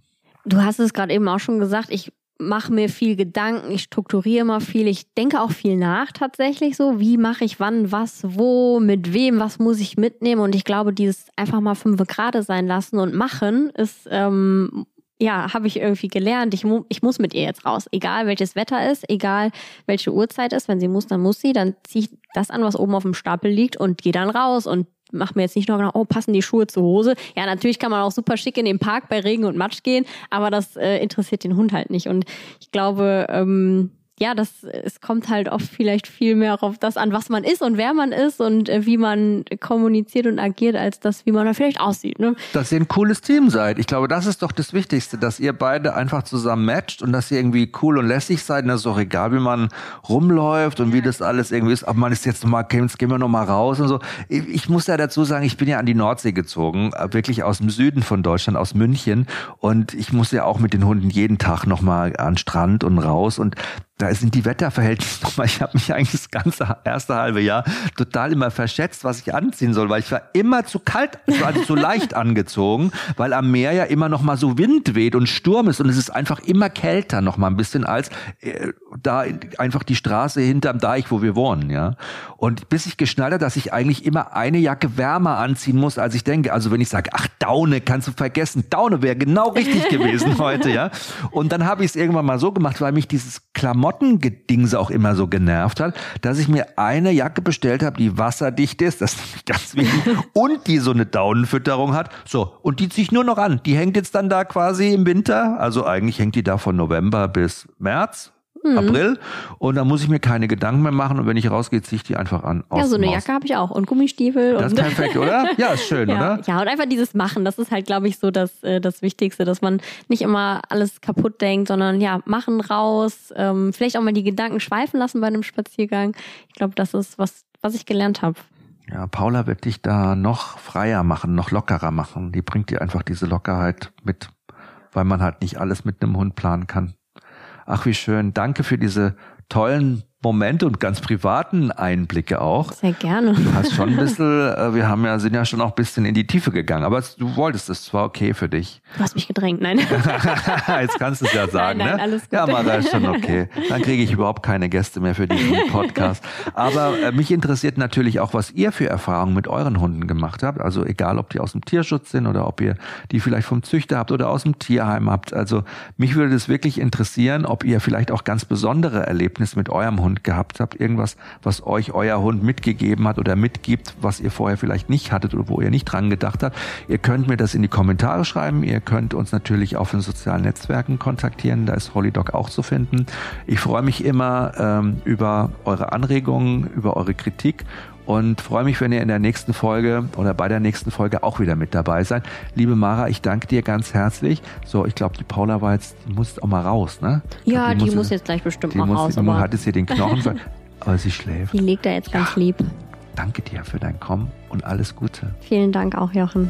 Du hast es gerade eben auch schon gesagt, ich mache mir viel Gedanken, ich strukturiere mal viel, ich denke auch viel nach tatsächlich so, wie mache ich wann, was, wo, mit wem, was muss ich mitnehmen? Und ich glaube, dieses einfach mal fünf gerade sein lassen und machen ist, ähm, ja, habe ich irgendwie gelernt, ich, mu ich muss mit ihr jetzt raus, egal welches Wetter ist, egal welche Uhrzeit ist, wenn sie muss, dann muss sie, dann ziehe ich das an, was oben auf dem Stapel liegt und gehe dann raus und mache mir jetzt nicht noch genau, oh, passen die Schuhe zur Hose. Ja, natürlich kann man auch super schick in den Park bei Regen und Matsch gehen, aber das äh, interessiert den Hund halt nicht. Und ich glaube, ähm, ja, das, es kommt halt oft vielleicht viel mehr auf das an, was man ist und wer man ist und äh, wie man kommuniziert und agiert, als das, wie man da vielleicht aussieht. Ne? Dass ihr ein cooles Team seid. Ich glaube, das ist doch das Wichtigste, dass ihr beide einfach zusammen matcht und dass ihr irgendwie cool und lässig seid. Und das ist auch egal, wie man rumläuft und wie das alles irgendwie ist. Aber man ist jetzt nochmal, jetzt gehen wir nochmal raus und so. Ich, ich muss ja dazu sagen, ich bin ja an die Nordsee gezogen, äh, wirklich aus dem Süden von Deutschland, aus München. Und ich muss ja auch mit den Hunden jeden Tag nochmal an Strand und raus. Und da sind die Wetterverhältnisse nochmal, ich habe mich eigentlich das ganze erste halbe Jahr total immer verschätzt, was ich anziehen soll, weil ich war immer zu kalt, also zu leicht angezogen, weil am Meer ja immer noch mal so Wind weht und Sturm ist und es ist einfach immer kälter noch mal ein bisschen als äh, da einfach die Straße hinterm Deich, wo wir wohnen, ja. Und bis ich geschnallt habe, dass ich eigentlich immer eine Jacke wärmer anziehen muss, als ich denke. Also wenn ich sage, ach Daune, kannst du vergessen, Daune wäre genau richtig gewesen heute, ja. Und dann habe ich es irgendwann mal so gemacht, weil mich dieses Klamottengedingse auch immer so genervt hat, dass ich mir eine Jacke bestellt habe, die wasserdicht ist, das ist ganz wichtig, und die so eine Daunenfütterung hat. So, und die ziehe ich nur noch an. Die hängt jetzt dann da quasi im Winter. Also eigentlich hängt die da von November bis März mhm. April. Und da muss ich mir keine Gedanken mehr machen. Und wenn ich rausgehe, ziehe ich die einfach an. Ja, so eine Jacke habe ich auch. Und Gummistiefel. Das ist perfekt, oder? Ja, ist schön, ja, oder? Ja, und einfach dieses Machen. Das ist halt, glaube ich, so das, äh, das Wichtigste, dass man nicht immer alles kaputt denkt, sondern ja, machen raus. Ähm, vielleicht auch mal die Gedanken schweifen lassen bei einem Spaziergang. Ich glaube, das ist was, was ich gelernt habe. Ja, Paula wird dich da noch freier machen, noch lockerer machen. Die bringt dir einfach diese Lockerheit mit, weil man halt nicht alles mit einem Hund planen kann. Ach, wie schön. Danke für diese tollen Momente und ganz privaten Einblicke auch. Sehr gerne. Du hast schon ein bisschen, äh, wir haben ja, sind ja schon auch ein bisschen in die Tiefe gegangen, aber du wolltest es, es war okay für dich. Du hast mich gedrängt, nein. Jetzt kannst du es ja sagen, nein, nein, ne? Alles gut. Ja, Mara, ist schon okay. Dann kriege ich überhaupt keine Gäste mehr für diesen Podcast. Aber äh, mich interessiert natürlich auch, was ihr für Erfahrungen mit euren Hunden gemacht habt. Also egal, ob die aus dem Tierschutz sind oder ob ihr die vielleicht vom Züchter habt oder aus dem Tierheim habt. Also mich würde das wirklich interessieren, ob ihr vielleicht auch ganz besondere Erlebnisse mit eurem Hund gehabt habt, irgendwas, was euch euer Hund mitgegeben hat oder mitgibt, was ihr vorher vielleicht nicht hattet oder wo ihr nicht dran gedacht habt. Ihr könnt mir das in die Kommentare schreiben. Ihr könnt uns natürlich auf den sozialen Netzwerken kontaktieren. Da ist Hollydog auch zu finden. Ich freue mich immer ähm, über eure Anregungen, über eure Kritik und freue mich, wenn ihr in der nächsten Folge oder bei der nächsten Folge auch wieder mit dabei seid. Liebe Mara, ich danke dir ganz herzlich. So, ich glaube, die Paula war jetzt, die muss auch mal raus, ne? Ja, glaub, die, muss, muss jetzt gleich bestimmt die mal muss, raus. Die Aber hat jetzt hier den Knochen, aber sie schläft. die legt er jetzt ganz lieb. Danke dir für dein Kommen und alles Gute. Vielen Dank auch, Jochen.